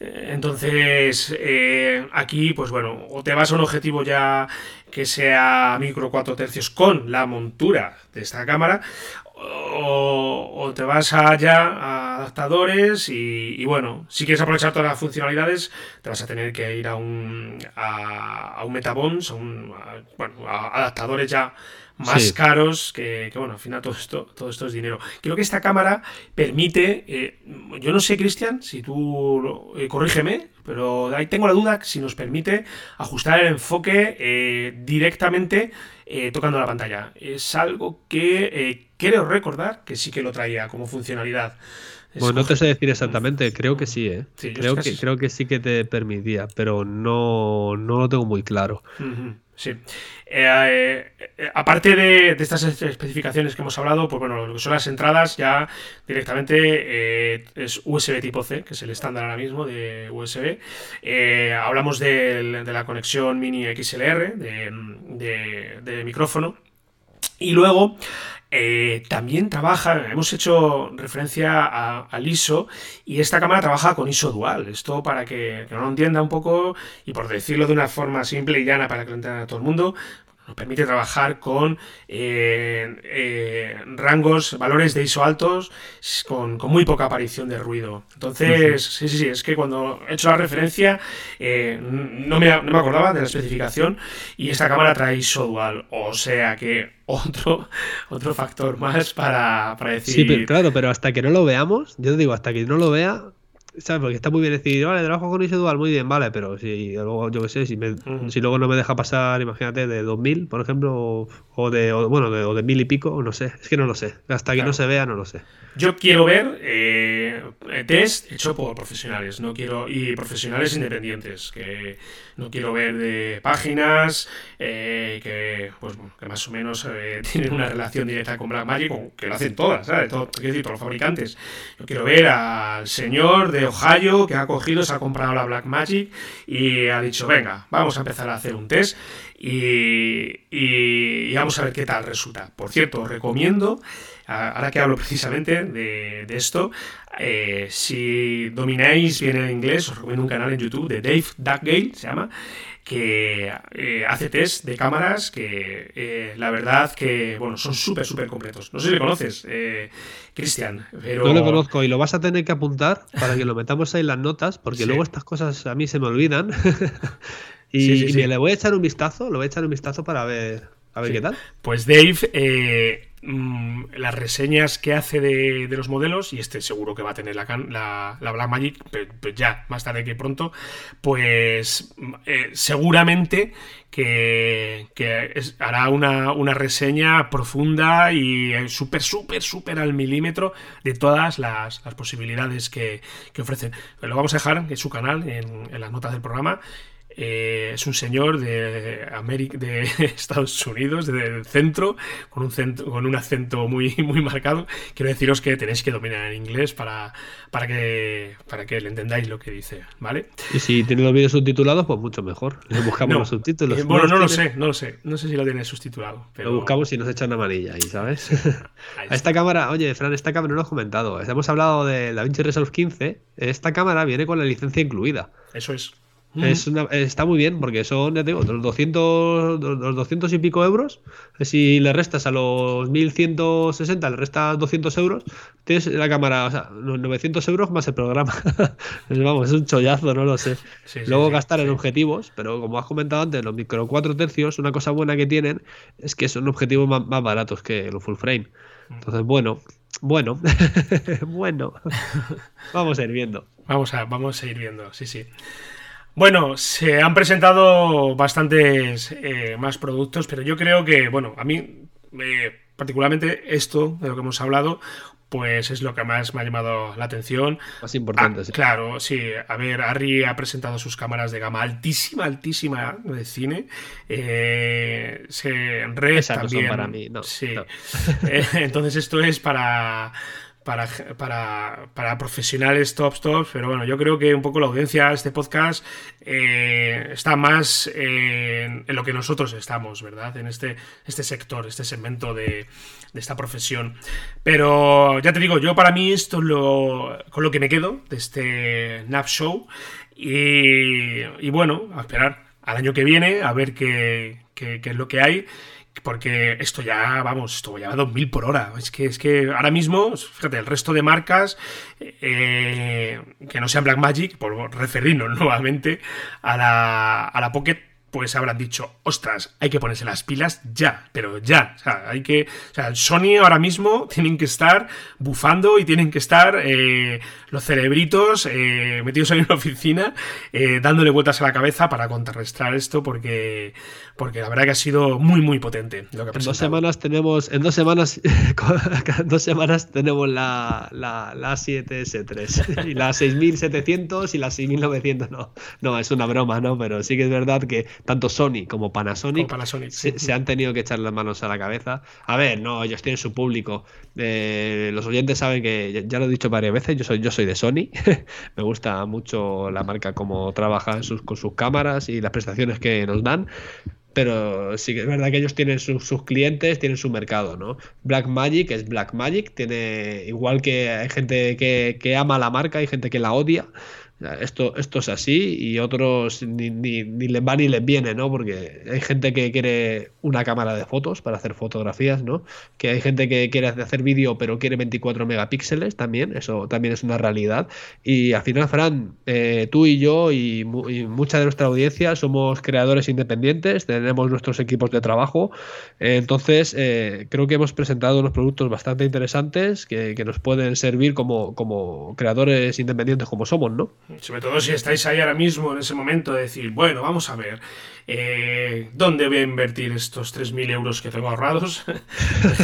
Eh, entonces, eh, aquí, pues bueno, o te vas a un objetivo ya que sea micro 4 tercios con la montura de esta cámara, o, te vas allá a adaptadores y, bueno, si quieres aprovechar todas las funcionalidades, te vas a tener que ir a un, a, un Metabons, a, un, bueno, a adaptadores ya más caros que, bueno, al final todo esto, todo esto es dinero. Creo que esta cámara permite, eh, yo no sé, Cristian, si tú, eh, corrígeme, pero ahí tengo la duda si nos permite ajustar el enfoque eh, directamente tocando la pantalla. Es algo que creo recordar que sí que lo traía como funcionalidad. Bueno, no te sé decir exactamente, creo que sí, ¿eh? creo, que, creo que sí que te permitía, pero no, no lo tengo muy claro. Sí. Eh, eh, aparte de, estas especificaciones que hemos hablado, pues bueno, lo que son las entradas ya directamente eh, es USB tipo C, que es el estándar ahora mismo de USB. hablamos de, la conexión mini XLR de, de micrófono. Y luego eh, también trabaja, hemos hecho referencia al ISO y esta cámara trabaja con ISO dual. Esto para que, no lo entienda un poco y por decirlo de una forma simple y llana para que lo entienda todo el mundo, nos permite trabajar con eh, eh, rangos, valores de ISO altos, con, muy poca aparición de ruido. Entonces, sí, sí, sí, es que cuando he hecho la referencia eh, no, me, no, me, acordaba de la especificación y esta cámara trae ISO dual, o sea que otro, otro factor más para, para decir... Sí, pero, claro, pero hasta que no lo veamos, yo te digo, hasta que no lo vea, ¿Sabes? Porque está muy bien decir, vale, trabajo con dual, muy bien, vale, pero si luego, yo qué sé, si, si luego no me deja pasar, imagínate, de 2000, por ejemplo, o, de, bueno, de, o de mil y pico, no sé, es que no lo sé. Hasta que no se vea, no lo sé. Yo quiero ver eh, test hecho por profesionales, no quiero y profesionales independientes, que no quiero ver de páginas eh, que, pues, que más o menos eh, tienen una relación directa con Blackmagic, que lo hacen todas, ¿sabes? Todo, quiero decir, todos los fabricantes. Yo quiero ver al señor de Ohio que ha cogido, se ha comprado la Blackmagic y ha dicho, venga, vamos a empezar a hacer un test y, vamos a ver qué tal resulta. Por cierto, os recomiendo, ahora que hablo precisamente de, esto, eh, si domináis bien el inglés, os recomiendo un canal en YouTube de Dave Duckgale, se llama, que eh, hace test de cámaras que eh, la verdad que bueno son súper súper completos. No sé si le conoces Cristian pero no lo conozco y lo vas a tener que apuntar para que lo metamos ahí en las notas porque luego estas cosas a mí se me olvidan. Y, le voy a echar un vistazo, lo voy a echar un vistazo para ver, a ver qué tal. Pues Dave, mm, las reseñas que hace de, los modelos, y este seguro que va a tener la, la, la Black Magic, pues ya, más tarde que pronto, pues eh, seguramente que, hará una, reseña profunda y eh, súper, súper, súper al milímetro de todas las, posibilidades que, ofrecen. Lo vamos a dejar en su canal, en las notas del programa. Eh, es un señor de América, de Estados Unidos, del centro, con un centro, con un acento muy, muy marcado. Quiero deciros que tenéis que dominar el inglés para, para que para que le entendáis lo que dice, ¿vale? Y si tiene los vídeos subtitulados, pues mucho mejor. buscamos los subtítulos. Eh, bueno, no, lo sé, no lo sé. No sé si lo tiene subtitulado. Pero... Lo buscamos y nos echan amarilla ahí, ¿sabes? A esta cámara, oye, Fran, esta cámara no lo has comentado. Hemos hablado de la DaVinci Resolve 15. Esta cámara viene con la licencia incluida. Eso es. Es está muy bien porque son, ya te digo, los 200, los 200 y pico euros. Si le restas a los 1160, le restas 200 euros, tienes la cámara, o sea, los 900 euros más el programa. Vamos, es un chollazo, no lo sé. Luego gastar en objetivos, pero como has comentado antes, los micro 4 tercios, una cosa buena que tienen es que son objetivos más, más baratos que los full frame. Entonces, bueno, bueno, bueno, vamos a ir viendo. Vamos a, vamos a ir viendo, sí, sí. Bueno, se han presentado bastantes eh, más productos, pero yo creo que, bueno, a mí eh, particularmente esto de lo que hemos hablado, pues es lo que más me ha llamado la atención. Más importante, ah, Claro, sí. A ver, Harry ha presentado sus cámaras de gama altísima, altísima de cine. Eh, se Red también. para mí, no. Sí. entonces esto es para para, para, para, profesionales tops tops, pero bueno, yo creo que un poco la audiencia de este podcast eh, está más en, lo que nosotros estamos, ¿verdad? En este, este sector, este segmento de, de, esta profesión. Pero ya te digo, yo para mí esto es lo, con lo que me quedo de este NAP Show y, y bueno, a esperar al año que viene a ver qué, qué es lo que hay porque esto ya, vamos, esto ya va a 2000 por hora. Es que, es que ahora mismo, fíjate, el resto de marcas eh, que no sean Blackmagic, por referirnos nuevamente a la, a la Pocket pues habrán dicho, ostras, hay que ponerse las pilas ya, pero ya. O sea, hay que. O sea, Sony ahora mismo tienen que estar bufando y tienen que estar eh, los cerebritos eh, metidos en una oficina, eh, dándole vueltas a la cabeza para contrarrestar esto, porque, porque la verdad que ha sido muy, muy potente. en dos semanas tenemos. En dos semanas. dos semanas tenemos la, la, la 7S3 y la 6700 y la 6900. No, no, es una broma, ¿no? Pero sí que es verdad que tanto Sony como Panasonic, se, han tenido que echar las manos a la cabeza. A ver, no, ellos tienen su público. Eh, los oyentes saben que, ya, lo he dicho varias veces, yo soy, yo soy de Sony. Me gusta mucho la marca como trabaja con sus cámaras y las prestaciones que nos dan. Pero sí que es verdad que ellos tienen sus clientes, tienen su mercado, ¿no? Black Magic es Black Magic, tiene igual que hay gente que, que ama la marca, hay gente que la odia esto, esto es así y otros ni, ni, les va ni les viene, ¿no? Porque hay gente que quiere una cámara de fotos para hacer fotografías, ¿no? Que hay gente que quiere hacer vídeo pero quiere 24 megapíxeles también, eso también es una realidad. Y al final, Fran, eh, tú y yo y, mucha de nuestra audiencia somos creadores independientes, tenemos nuestros equipos de trabajo, entonces eh, creo que hemos presentado unos productos bastante interesantes que, que nos pueden servir como, como creadores independientes como somos, ¿no? Sobre todo si estáis ahí ahora mismo en ese momento de decir, bueno, vamos a ver, eh, ¿dónde voy a invertir estos 3.000 euros que tengo ahorrados?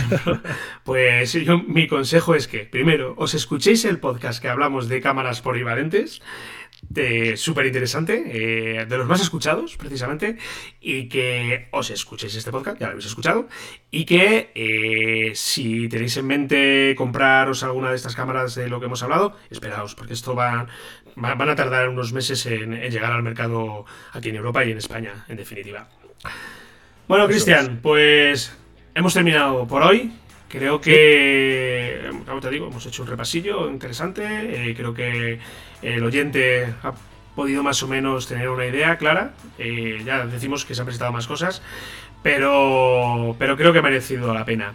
pues yo, mi consejo es que, primero, os escuchéis el podcast que hablamos de cámaras polivalentes súper interesante, eh, de los más escuchados, precisamente, y que os escuchéis este podcast, ya lo habéis escuchado, y que eh, si tenéis en mente compraros alguna de estas cámaras de lo que hemos hablado, esperaos, porque esto va, van a tardar unos meses en, llegar al mercado aquí en Europa y en España, en definitiva. Bueno, Cristian, pues hemos terminado por hoy. Creo que, como te digo, hemos hecho un repasillo interesante. Eh, creo que el oyente ha podido más o menos tener una idea clara. Eh, ya decimos que se han presentado más cosas, pero, pero creo que ha merecido la pena.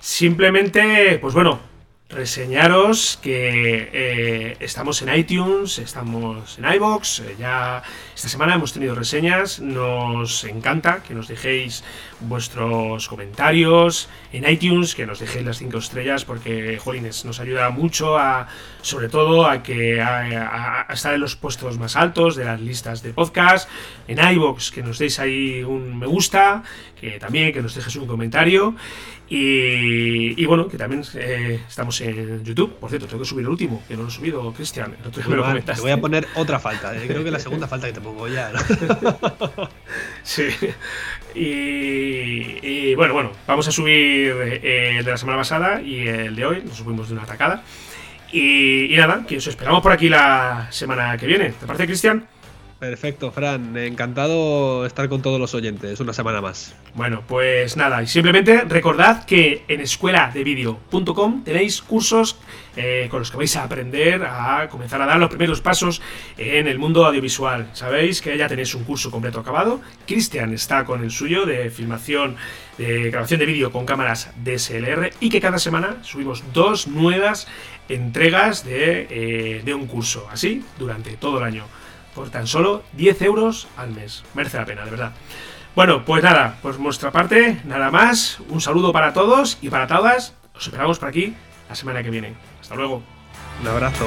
Simplemente, pues bueno, reseñaros que eh, estamos en iTunes, estamos en iBox, eh, ya esta semana hemos tenido reseñas, nos encanta que nos dejéis vuestros comentarios en iTunes, que nos dejéis las 5 estrellas porque, jolines, nos ayuda mucho a, sobre todo, a que a, estar en los puestos más altos de las listas de podcast, en iBox, que nos deis ahí un me gusta, que también que nos dejes un comentario y, bueno, que también eh, estamos en YouTube. Por cierto, tengo que subir el último, que no lo he subido, Cristian. Te voy a poner otra falta. Eh, creo que la segunda falta que te pongo ya. sí. Y, bueno, bueno, vamos a subir eh, el de la semana pasada y el de hoy. Lo subimos de una atacada. Y, y nada, que os esperamos por aquí la semana que viene. ¿Te parece, Cristian? Perfecto, Fran. Encantado estar con todos los oyentes una semana más. Bueno, pues nada, y simplemente recordad que en escueladevideo.com tenéis cursos eh, con los que vais a aprender a comenzar a dar los primeros pasos en el mundo audiovisual. Sabéis que ya tenéis un curso completo acabado. Cristian está con el suyo de filmación, de grabación de vídeo con cámaras DSLR y que cada semana subimos dos nuevas entregas de, eh, de un curso. Así durante todo el año por tan solo 10 euros al mes. Merece la pena, de verdad. Bueno, pues nada, por nuestra parte, nada más. Un saludo para todos y para todas. Os esperamos por aquí la semana que viene. Hasta luego. Un abrazo.